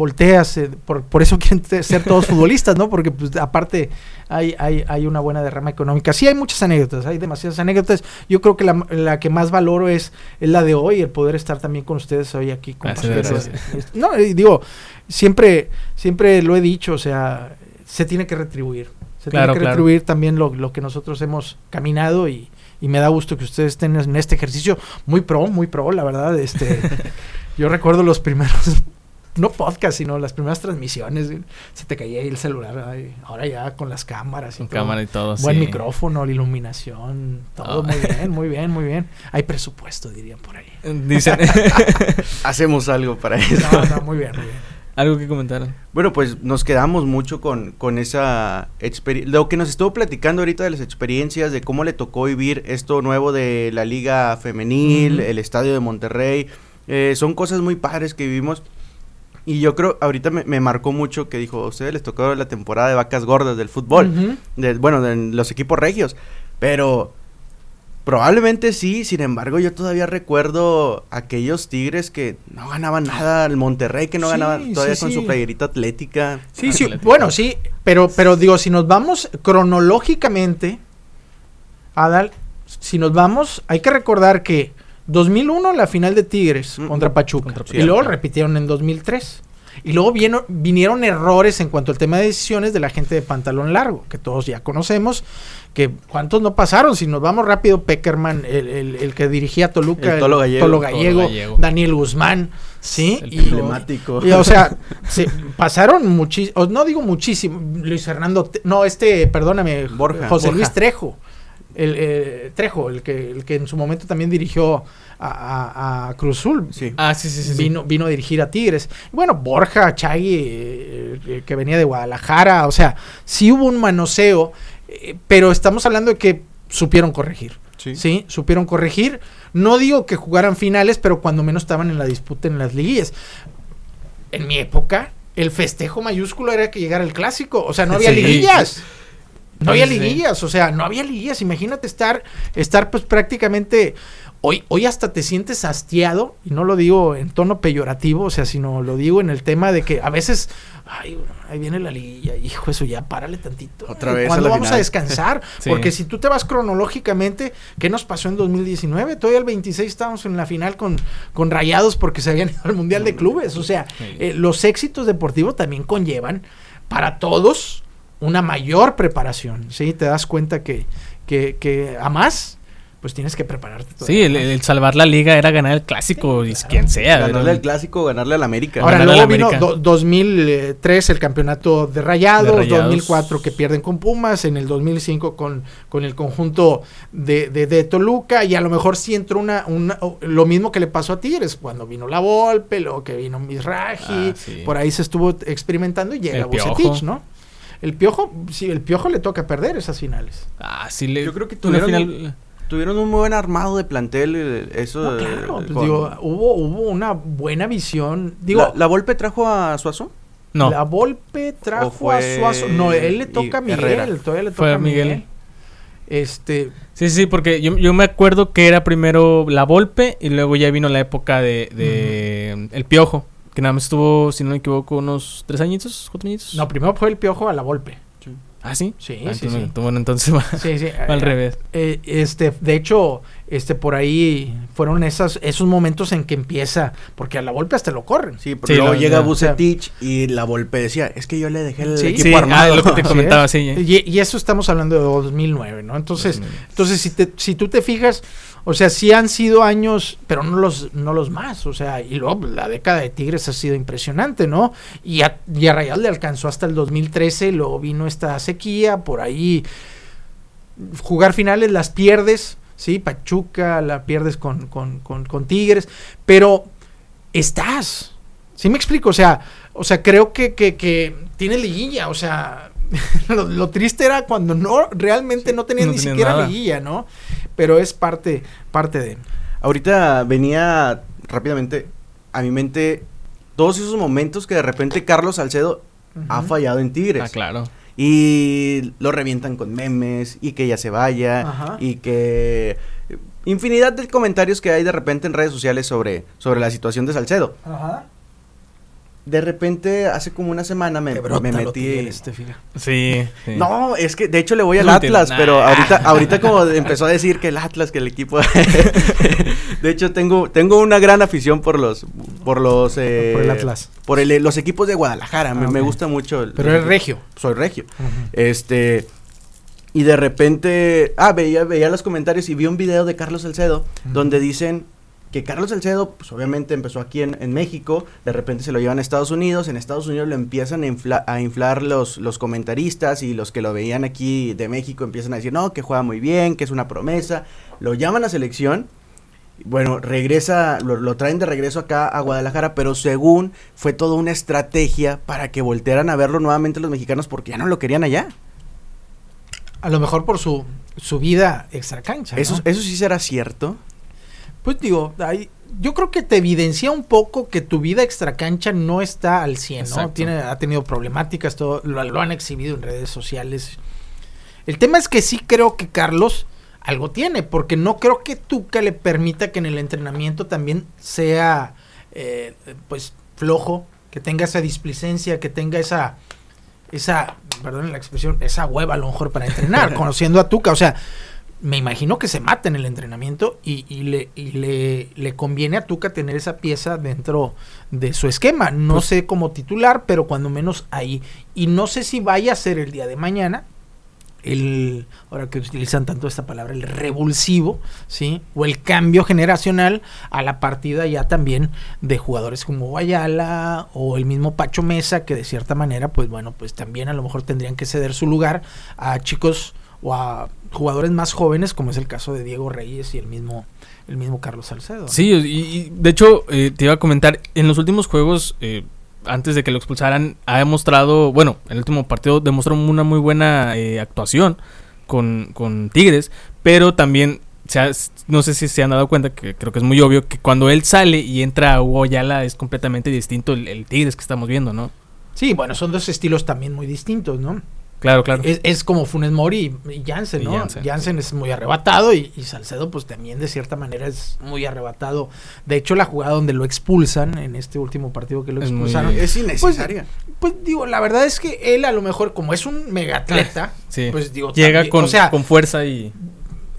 volteas, eh, por, por eso quieren ser todos futbolistas, ¿no? Porque pues aparte hay, hay, hay una buena derrama económica. Sí hay muchas anécdotas, hay demasiadas anécdotas. Yo creo que la, la que más valoro es, es la de hoy, el poder estar también con ustedes hoy aquí. Gracias, compartiendo gracias. esto. No, digo, siempre, siempre lo he dicho, o sea, se tiene que retribuir. Se Claro, tiene que claro. retribuir también lo, lo que nosotros hemos caminado y, y me da gusto que ustedes estén en este ejercicio muy pro, muy pro, la verdad. Este, yo recuerdo los primeros, no podcast, sino las primeras transmisiones. Se te caía ahí el celular. ahora ya con las cámaras y Con todo. cámara y todo. Buen sí. micrófono, la iluminación, todo Ah. muy bien, muy bien, muy bien. Hay presupuesto, dirían por ahí. Dicen Hacemos algo para eso. No, no, muy bien, muy bien. Algo que comentaron. Bueno, pues nos quedamos mucho con, con esa experiencia. Lo que nos estuvo platicando ahorita de las experiencias, de cómo le tocó vivir esto nuevo de la Liga Femenil, Ujú. el Estadio de Monterrey. eh, son cosas muy padres que vivimos. Y yo creo, ahorita me, me marcó mucho que dijo, a ustedes les tocó la temporada de vacas gordas del fútbol. De- bueno, de los equipos regios. Pero probablemente sí, sin embargo, yo todavía recuerdo aquellos tigres que no ganaban nada, el Monterrey que no Sí, ganaba todavía sí, con sí. su playerita atlética. Sí, sí, bueno, sí, pero, pero digo, si nos vamos cronológicamente, Adal, si nos vamos, hay que recordar que 2001 la final de Tigres Mm, contra Pachuca, contra y luego repitieron en 2003. Y luego vino- vinieron errores en cuanto al tema de decisiones de la gente de pantalón largo, que todos ya conocemos, que cuántos no pasaron, si nos vamos rápido, Peckerman, el, el- el que dirigía Toluca, El Tolo Gallego. Tolo Gallego, Tolo Gallego. Daniel Guzmán, ¿sí? El Y- Emblemático. y, o sea, se pasaron muchísimo, no digo muchísimo, Luis Fernando, no, este, perdóname, Borja. José Borja. Luis Trejo, el eh, Trejo, el que, el que en su momento también dirigió a, a- a Cruz Azul. Sí. Ah, sí, sí, sí. sí. Vino, vino a dirigir a Tigres. Bueno, Borja, Chagui, eh, eh, que venía de Guadalajara, o sea, sí hubo un manoseo, eh, pero estamos hablando de que supieron corregir. Sí. Sí, supieron corregir. No digo que jugaran finales, pero cuando menos estaban en la disputa en las liguillas. En mi época, el festejo mayúsculo era que llegara el clásico. O sea, no había Sí. liguillas. No había liguillas, o sea, no había liguillas. Imagínate estar, estar pues prácticamente Hoy, hoy hasta te sientes hastiado, y no lo digo en tono peyorativo, o sea, sino lo digo en el tema de que a veces, ay, ahí viene la liguilla, hijo, eso ya, párale tantito. Otra vez. ¿Cuándo vamos a descansar? Porque si tú te vas cronológicamente, ¿qué nos pasó en 2019? Todavía el 26 estábamos en la final con, con Rayados porque se habían ido al Mundial de Clubes. O sea, eh, los éxitos deportivos también conllevan para todos una mayor preparación, ¿sí? Te das cuenta que, que, que a más pues tienes que prepararte. Sí, el, salvar la liga era ganar el clásico, y quien sea. Ganarle el clásico, ganarle al América. Ahora luego vino 2003 el campeonato de Rayados, 2004 que pierden con Pumas, en el 2005 con, con el conjunto de, de, Toluca, y a lo mejor sí entró una, una, lo mismo que le pasó a Tigres, cuando vino la Volpe, luego que vino Misraji, ah, por ahí se estuvo experimentando y llega Bucetich, ¿no? El Piojo, sí, el Piojo le toca perder esas finales. Ah, sí, le, yo creo que tuvieron... Final tuvieron un muy buen armado de plantel. Eh, eso, claro, pues digo, hubo, hubo una buena visión. Digo, ¿La, Volpe trajo a Suazo? No. La Volpe trajo a Suazo. No, él le toca a Miguel. Todavía le toca a Miguel. Este. Sí, sí, porque yo, yo, me acuerdo que era primero la Volpe y luego ya vino la época de, de El Piojo. Que nada más estuvo, si no me equivoco, unos tres añitos, cuatro añitos. No, primero fue el Piojo a la Volpe. ¿Ah, sí? Sí, ah, sí, sí. Bueno, entonces va, sí, sí. al eh, revés. Eh, este, de hecho, este, por ahí fueron esas, esos momentos en que empieza, porque a la Volpe hasta lo corren. Sí, porque luego llega Bucetich y la Volpe decía, es que yo le dejé el equipo armado. Ah, lo que te comentaba, sí. Y, y, eso estamos hablando de 2009, ¿no? Entonces, entonces si, te, si tú te fijas, o sea, sí han sido años, pero no los, no los más. O sea, y luego la década de Tigres ha sido impresionante, ¿no? Y a, y Rayal le alcanzó hasta el 2013, luego vino esta sequía, por ahí jugar finales las pierdes, ¿sí? Pachuca la pierdes con, con, con, Tigres, pero estás. ¿Sí me explico? O sea, o sea creo que, que, que tiene liguilla, o sea, lo, triste era cuando no realmente no tenía ni siquiera liguilla, ¿no? Pero es parte, parte de. Ahorita venía rápidamente a mi mente todos esos momentos que de repente Carlos Salcedo ha fallado en Tigres. Ah, claro. Y lo revientan con memes y que ya se vaya y que infinidad de comentarios que hay de repente en redes sociales sobre, sobre la situación de Salcedo. Ajá de repente, hace como una semana me, me metí. Este, sí, No, es que de hecho le voy al Atlas, pero ahorita, ahorita como empezó a decir que el Atlas, que el equipo. de hecho, tengo, tengo una gran afición por los. Por los. Eh, por el Atlas. Por el, los equipos de Guadalajara. me, ah, gusta mucho. El, pero es regio. Soy regio. Este. Y de repente. Ah, veía, veía los comentarios y vi un video de Carlos Salcedo donde dicen que Carlos Salcedo, pues obviamente empezó aquí en, México, de repente se lo llevan a Estados Unidos, en Estados Unidos lo empiezan a, a inflar los, los comentaristas y los que lo veían aquí de México empiezan a decir, no, que juega muy bien, que es una promesa, lo llaman a selección, bueno, regresa, lo, traen de regreso acá a Guadalajara, pero según fue toda una estrategia para que voltearan a verlo nuevamente los mexicanos porque ya no lo querían allá. A lo mejor por su, su vida extra cancha. ¿Eso, ¿Eso sí será cierto? Pues digo, yo creo que te evidencia un poco que tu vida extracancha no está al 100, ¿no? Tiene, ha tenido problemáticas, todo, lo, han exhibido en redes sociales. El tema es que sí creo que Carlos algo tiene, porque no creo que Tuca le permita que en el entrenamiento también sea, eh, pues, flojo, que tenga esa displicencia, que tenga esa, esa, perdón la expresión, esa hueva a lo mejor para entrenar, conociendo a Tuca, o sea, me imagino que se mata en el entrenamiento y, le, le, conviene a Tuca tener esa pieza dentro de su esquema. No pues sé cómo titular, pero cuando menos ahí. Y no sé si vaya a ser el día de mañana el, ahora que utilizan tanto esta palabra, el revulsivo, ¿sí? O el cambio generacional a la partida ya también de jugadores como Guayala o el mismo Pacho Mesa, que de cierta manera, pues bueno, pues también a lo mejor tendrían que ceder su lugar a chicos o a jugadores más jóvenes, como es el caso de Diego Reyes y el mismo, el mismo Carlos Salcedo. Sí, y, de hecho eh, te iba a comentar, en los últimos juegos, eh, antes de que lo expulsaran, ha demostrado, bueno, en el último partido demostró una muy buena eh, actuación con, con, Tigres, pero también, no sé si se han dado cuenta, que creo que es muy obvio, que cuando él sale y entra Hugo Yala es completamente distinto el, el Tigres que estamos viendo, ¿no? Sí, bueno, son dos estilos también muy distintos, ¿no? Claro, claro. Es, como Funes Mori y Jansen, ¿no? Jansen. es muy arrebatado y, Salcedo pues también de cierta manera es muy arrebatado. De hecho, la jugada donde lo expulsan en este último partido que lo expulsaron. Es, innecesaria. Pues, pues, digo, la verdad es que él a lo mejor como es un megatleta, pues digo, llega con, con fuerza y...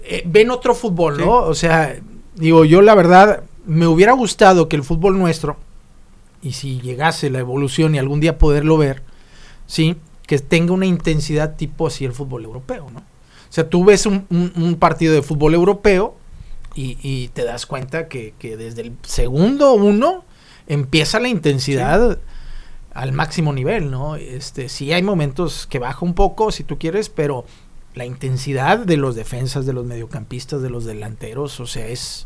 Eh, ven otro fútbol, ¿no? O sea, digo, yo la verdad me hubiera gustado que el fútbol nuestro, y si llegase la evolución y algún día poderlo ver, sí, que tenga una intensidad tipo así el fútbol europeo, ¿no? O sea, tú ves un, partido de fútbol europeo y, te das cuenta que, desde el segundo uno empieza la intensidad al máximo nivel, ¿no? Este, sí hay momentos que baja un poco, si tú quieres, pero la intensidad de los defensas, de los mediocampistas, de los delanteros, o sea, es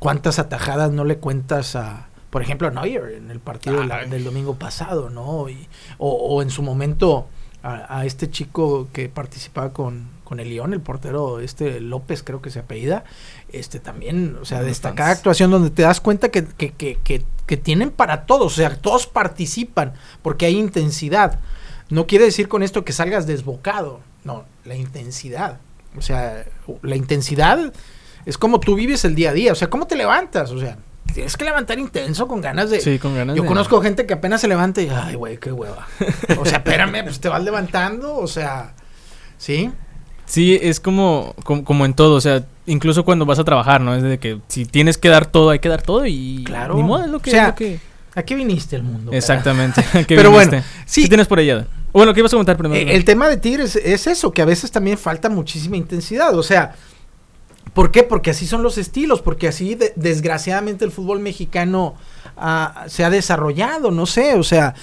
cuántas atajadas no le cuentas a, por ejemplo, a Neuer en el partido del domingo pasado, ¿no? o, en su momento a, este chico que participaba con, con el León, el portero este López creo que se apellida, este también, o sea, destacada actuación donde te das cuenta que, que, que, que, tienen para todos, o sea, todos participan porque hay intensidad. No quiere decir con esto que salgas desbocado, no, la intensidad. O sea, la intensidad es como tú vives el día a día, o sea, cómo te levantas, o sea, tienes que levantar intenso con ganas de. Sí, con ganas Yo conozco gente que apenas se levanta y, ay, güey, qué hueva. o sea, espérame, pues te vas levantando, o sea, ¿sí? Sí, es como, como, en todo, o sea, incluso cuando vas a trabajar, ¿no? Es de que si tienes que dar todo, hay que dar todo y. Claro. Ni modo, es lo que. O sea, ¿A qué viniste el mundo? Exactamente. Pero bueno, sí. ¿Qué tienes por allá? Bueno, ¿qué ibas a contar primero? Eh, el tema de Tigres es eso, que a veces también falta muchísima intensidad. O sea, ¿Por qué? Porque así son los estilos, porque así desgraciadamente el fútbol mexicano ah, se ha desarrollado, no sé, o sea,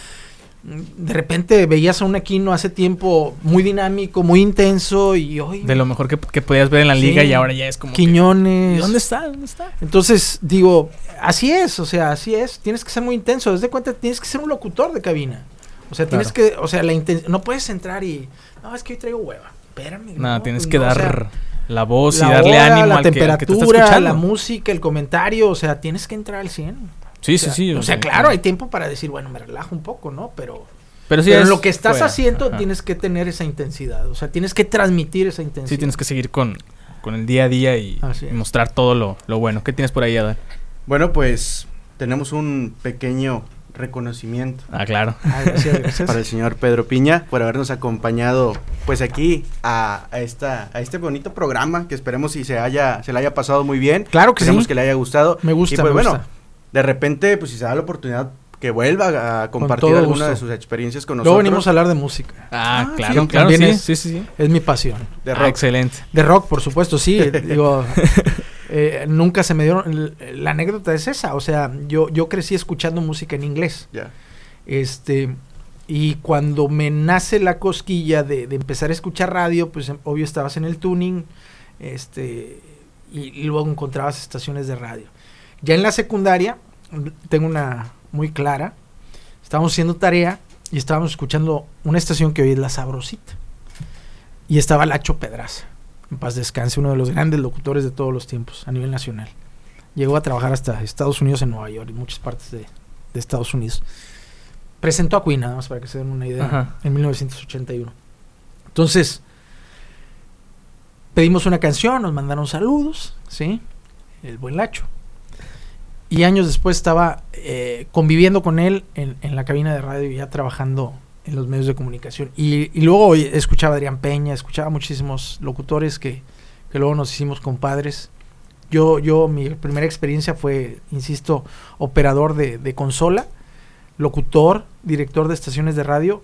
de repente veías a un Aquino hace tiempo muy dinámico, muy intenso y hoy... De lo mejor que, podías ver en la liga y ahora ya es como... Quiñones. ¿Dónde está? ¿Dónde está? Entonces, digo, así es, o sea, así es, tienes que ser muy intenso, desde cuenta tienes que ser un locutor de cabina. O sea, tienes que, o sea, la no puedes entrar y, no, es que hoy traigo hueva, espérame. no, tienes que dar la voz y darle ánimo la temperatura, la música, el comentario, o sea, tienes que entrar al 100. Sí, sí, sí. O sea, claro, hay tiempo para decir, bueno, me relajo un poco, ¿no? Pero pero, si lo que estás haciendo tienes que tener esa intensidad, o sea, tienes que transmitir esa intensidad. Sí, tienes que seguir con, con el día a día y, mostrar todo lo, lo, bueno. ¿Qué tienes por ahí, Adán? Bueno, pues tenemos un pequeño reconocimiento. Ah, claro. Ah, Para el señor Pedro Piña por habernos acompañado pues aquí a, esta a este bonito programa que esperemos si se haya se le haya pasado muy bien. Claro que esperemos que le haya gustado. Me gusta, y pues bueno, de repente pues si se da la oportunidad que vuelva a compartir alguna de sus experiencias con nosotros. Luego venimos a hablar de música. Ah, ah claro, claro, sí, sí, sí, Es mi pasión. De rock. excelente. De rock, por supuesto, sí. digo, eh, nunca se me dieron. La anécdota es esa. O sea, yo, yo crecí escuchando música en inglés. Este. Y cuando me nace la cosquilla de, empezar a escuchar radio, pues em, obvio estabas en el tuning. Este. Y, luego encontrabas estaciones de radio. Ya en la secundaria, tengo una muy clara. Estábamos haciendo tarea y estábamos escuchando una estación que hoy es La Sabrosita. Y estaba Lacho Pedraza en paz descanse, uno de los grandes locutores de todos los tiempos a nivel nacional. Llegó a trabajar hasta Estados Unidos, en Nueva York y muchas partes de, Estados Unidos. Presentó a Queen, nada más para que se den una idea, en 1981. Entonces, pedimos una canción, nos mandaron saludos, ¿sí? El buen Lacho. Y años después estaba eh, conviviendo con él en, en, la cabina de radio, ya trabajando en los medios de comunicación. Y, y luego escuchaba a Adrián Peña, escuchaba muchísimos locutores que, que luego nos hicimos compadres. Yo, yo, mi primera experiencia fue, insisto, operador de, de consola, locutor, director de estaciones de radio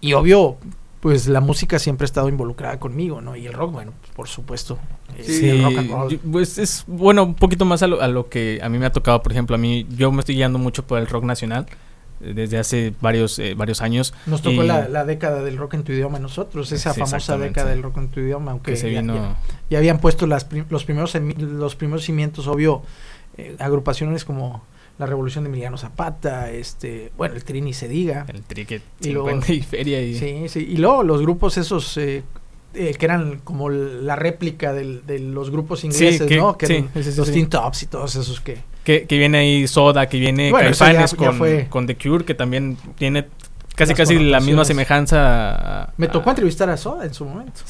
y obvio, pues la música siempre ha estado involucrada conmigo, ¿no? Y el rock, bueno, por supuesto. Sí, el rock and roll. Pues es, bueno, un poquito más a lo, a lo que a mí me ha tocado, por ejemplo, a mí, yo me estoy guiando mucho por el rock nacional desde hace varios, eh, varios años. Nos tocó la, década del rock en tu idioma nosotros, esa famosa década del rock en tu idioma, aunque se ya, vino... ya, habían puesto las los, primeros, los primeros cimientos, obvio, eh, agrupaciones como la Revolución de Emiliano Zapata, este, bueno, el Trini se diga. El Tri que y, feria y... Sí, sí, y luego los grupos esos... Eh, que eran como la réplica de los grupos ingleses, ¿no? Que eran los Teen Tops y todos esos que, que, viene ahí Soda, que viene Caifanes con, con, The Cure, que también tiene casi Las casi la misma semejanza. a- Me tocó entrevistar a Soda en su momento.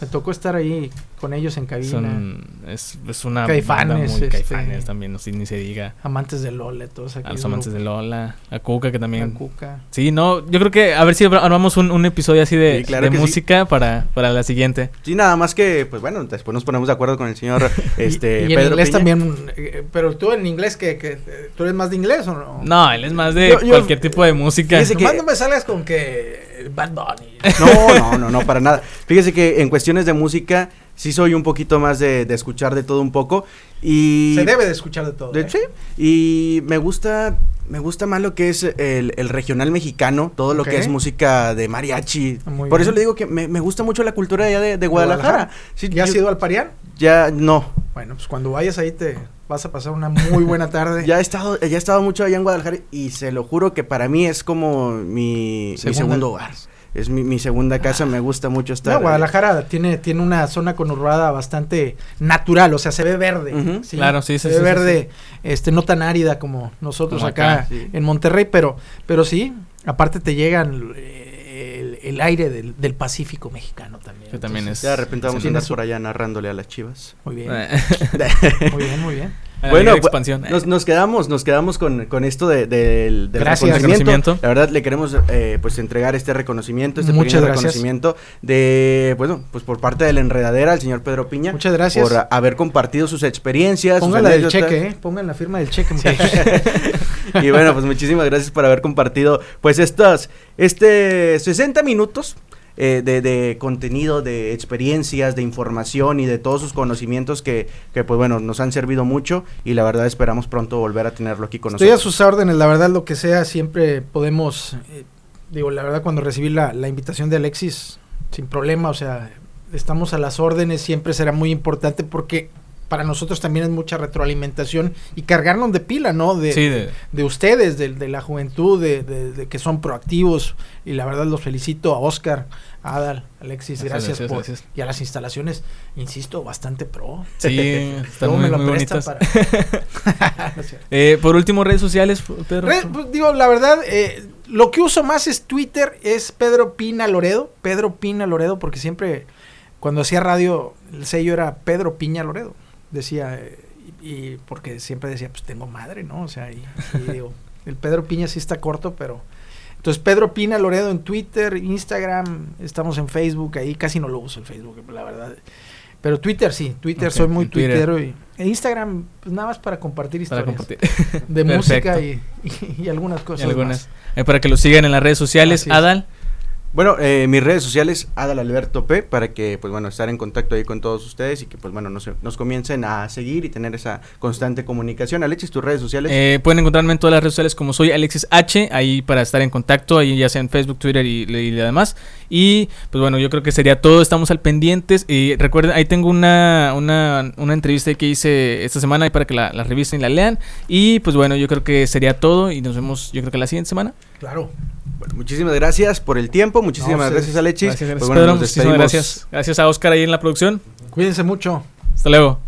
Me tocó estar ahí con ellos en cabina. Son, es, es una Caifanes, banda muy este- caifanes también, no sé, ni se diga. Amantes de Lola, todos A aquellos los amantes de. Lola, a Cuca que también. Cuca. Sí, no, yo creo que a ver si armamos un, un episodio así de, Sí, claro de que sí. música para, para la siguiente. Sí, nada más que, pues bueno, después nos ponemos de acuerdo con el señor este, y, y en Pedro inglés Piña. también. eh, Pero tú en inglés, que, que, ¿tú eres más de inglés o no? No, él es más de Yo- yo- cualquier tipo de música. Nomás que- no me salgas con que Bad Bunny. No, no, no, no, para nada. Fíjese que en cuestiones de música sí soy un poquito más de, de escuchar de todo un poco y Se debe de escuchar de todo. de- ¿eh? sí, y me gusta me gusta más lo que es el, el regional mexicano, todo lo que es música de mariachi. Muy Por bien. eso le digo que me, me gusta mucho la cultura de allá de, de Guadalajara. Sí, ¿Ya has yo- ido al Parián? Ya no. Bueno, pues cuando vayas ahí te vas a pasar una muy buena tarde. Ya he estado ya he estado mucho allá en Guadalajara y se lo juro que para mí es como mi, segundo hogar. Es mi, mi segunda casa, me gusta mucho estar. No, Guadalajara tiene, tiene una zona conurbada bastante natural, o sea, se ve verde. Ujú. Claro, sí, se sí, ve sí, verde, este, no tan árida como nosotros Como acá, acá, sí. en Monterrey, pero, pero sí, aparte te llegan eh, el, aire del, del Pacífico mexicano también. Que también Entonces, Ya de repente vamos a andar su- por allá narrándole a las chivas. Muy bien, Eh, muy bien, muy bien. Bueno, de expansión. Nos, nos quedamos, nos quedamos con, con esto de, del- del Gracias. reconocimiento. Reconocimiento. La verdad, le queremos eh, pues entregar este reconocimiento, este Muchas pequeño gracias. reconocimiento de, bueno, pues por parte de la enredadera, al señor Pedro Piña. Muchas gracias. Por haber compartido sus experiencias. Pongan la del cheque, ¿eh? Pongan la firma del cheque, muchachos. y bueno, pues muchísimas gracias por haber compartido pues estas, este 60 minutos eh, de, de contenido, de experiencias, de información y de todos sus conocimientos que, que pues bueno, nos han servido mucho y la verdad esperamos pronto volver a tenerlo aquí con Estoy a nosotros. sus órdenes, la verdad, lo que sea, siempre podemos. eh, digo, la verdad, cuando recibí la, la invitación de Alexis, sin problema, o sea, estamos a las órdenes, siempre será muy importante porque para nosotros también es mucha retroalimentación y cargarnos de pila, ¿no? De, Sí, de- de ustedes, de, de la juventud, de, que son proactivos. Y la verdad los felicito a Oscar, a Adal, Alexis, Gracias, gracias, por. gracias. Y a las instalaciones, insisto, bastante pro. Sí, están muy, me lo muy bonitas. para- No. Eh, por último, redes sociales, Pedro. Pues, digo, la verdad, eh, lo que uso más es Twitter, es Pedro Pina Loredo. Pedro Pina Loredo, porque siempre, cuando hacía radio, el sello era Pedro Piña Loredo. Decía, y, y porque siempre decía, pues tengo madre, ¿no? O sea, y, y digo, el Pedro Piña sí está corto, pero. Entonces, Pedro Pina Loredo en Twitter, Instagram, estamos en Facebook, ahí casi no lo uso el Facebook, la verdad. Pero Twitter sí, Twitter soy muy tuitero y e Instagram, pues nada más para compartir para historias compartir. de música y, y- y algunas Y cosas algunas. más. Eh, para que lo sigan en las redes sociales. Adal. Bueno, eh, mis redes sociales, Adal Alberto P, para que, pues bueno, estar en contacto ahí con todos ustedes y que, pues bueno, nos, nos comiencen a seguir y tener esa constante comunicación. Alexis, tus redes sociales. Eh, pueden encontrarme en todas las redes sociales como soy Alexis H, ahí para estar en contacto, ahí ya sea en Facebook, Twitter y, y demás. Y pues bueno, yo creo que sería todo, estamos al pendientes. Y recuerden, ahí tengo una, una, una entrevista que hice esta semana ahí para que la, la revisen y la lean. Y pues bueno, yo creo que sería todo y nos vemos yo creo que la siguiente semana. Claro. Bueno, muchísimas gracias por el tiempo, muchísimas No, ustedes. gracias Alexis. Gracias, gracias Pues bueno, Pedro, nos muchísimas gracias. Gracias a Oscar ahí en la producción. Cuídense mucho. Hasta luego.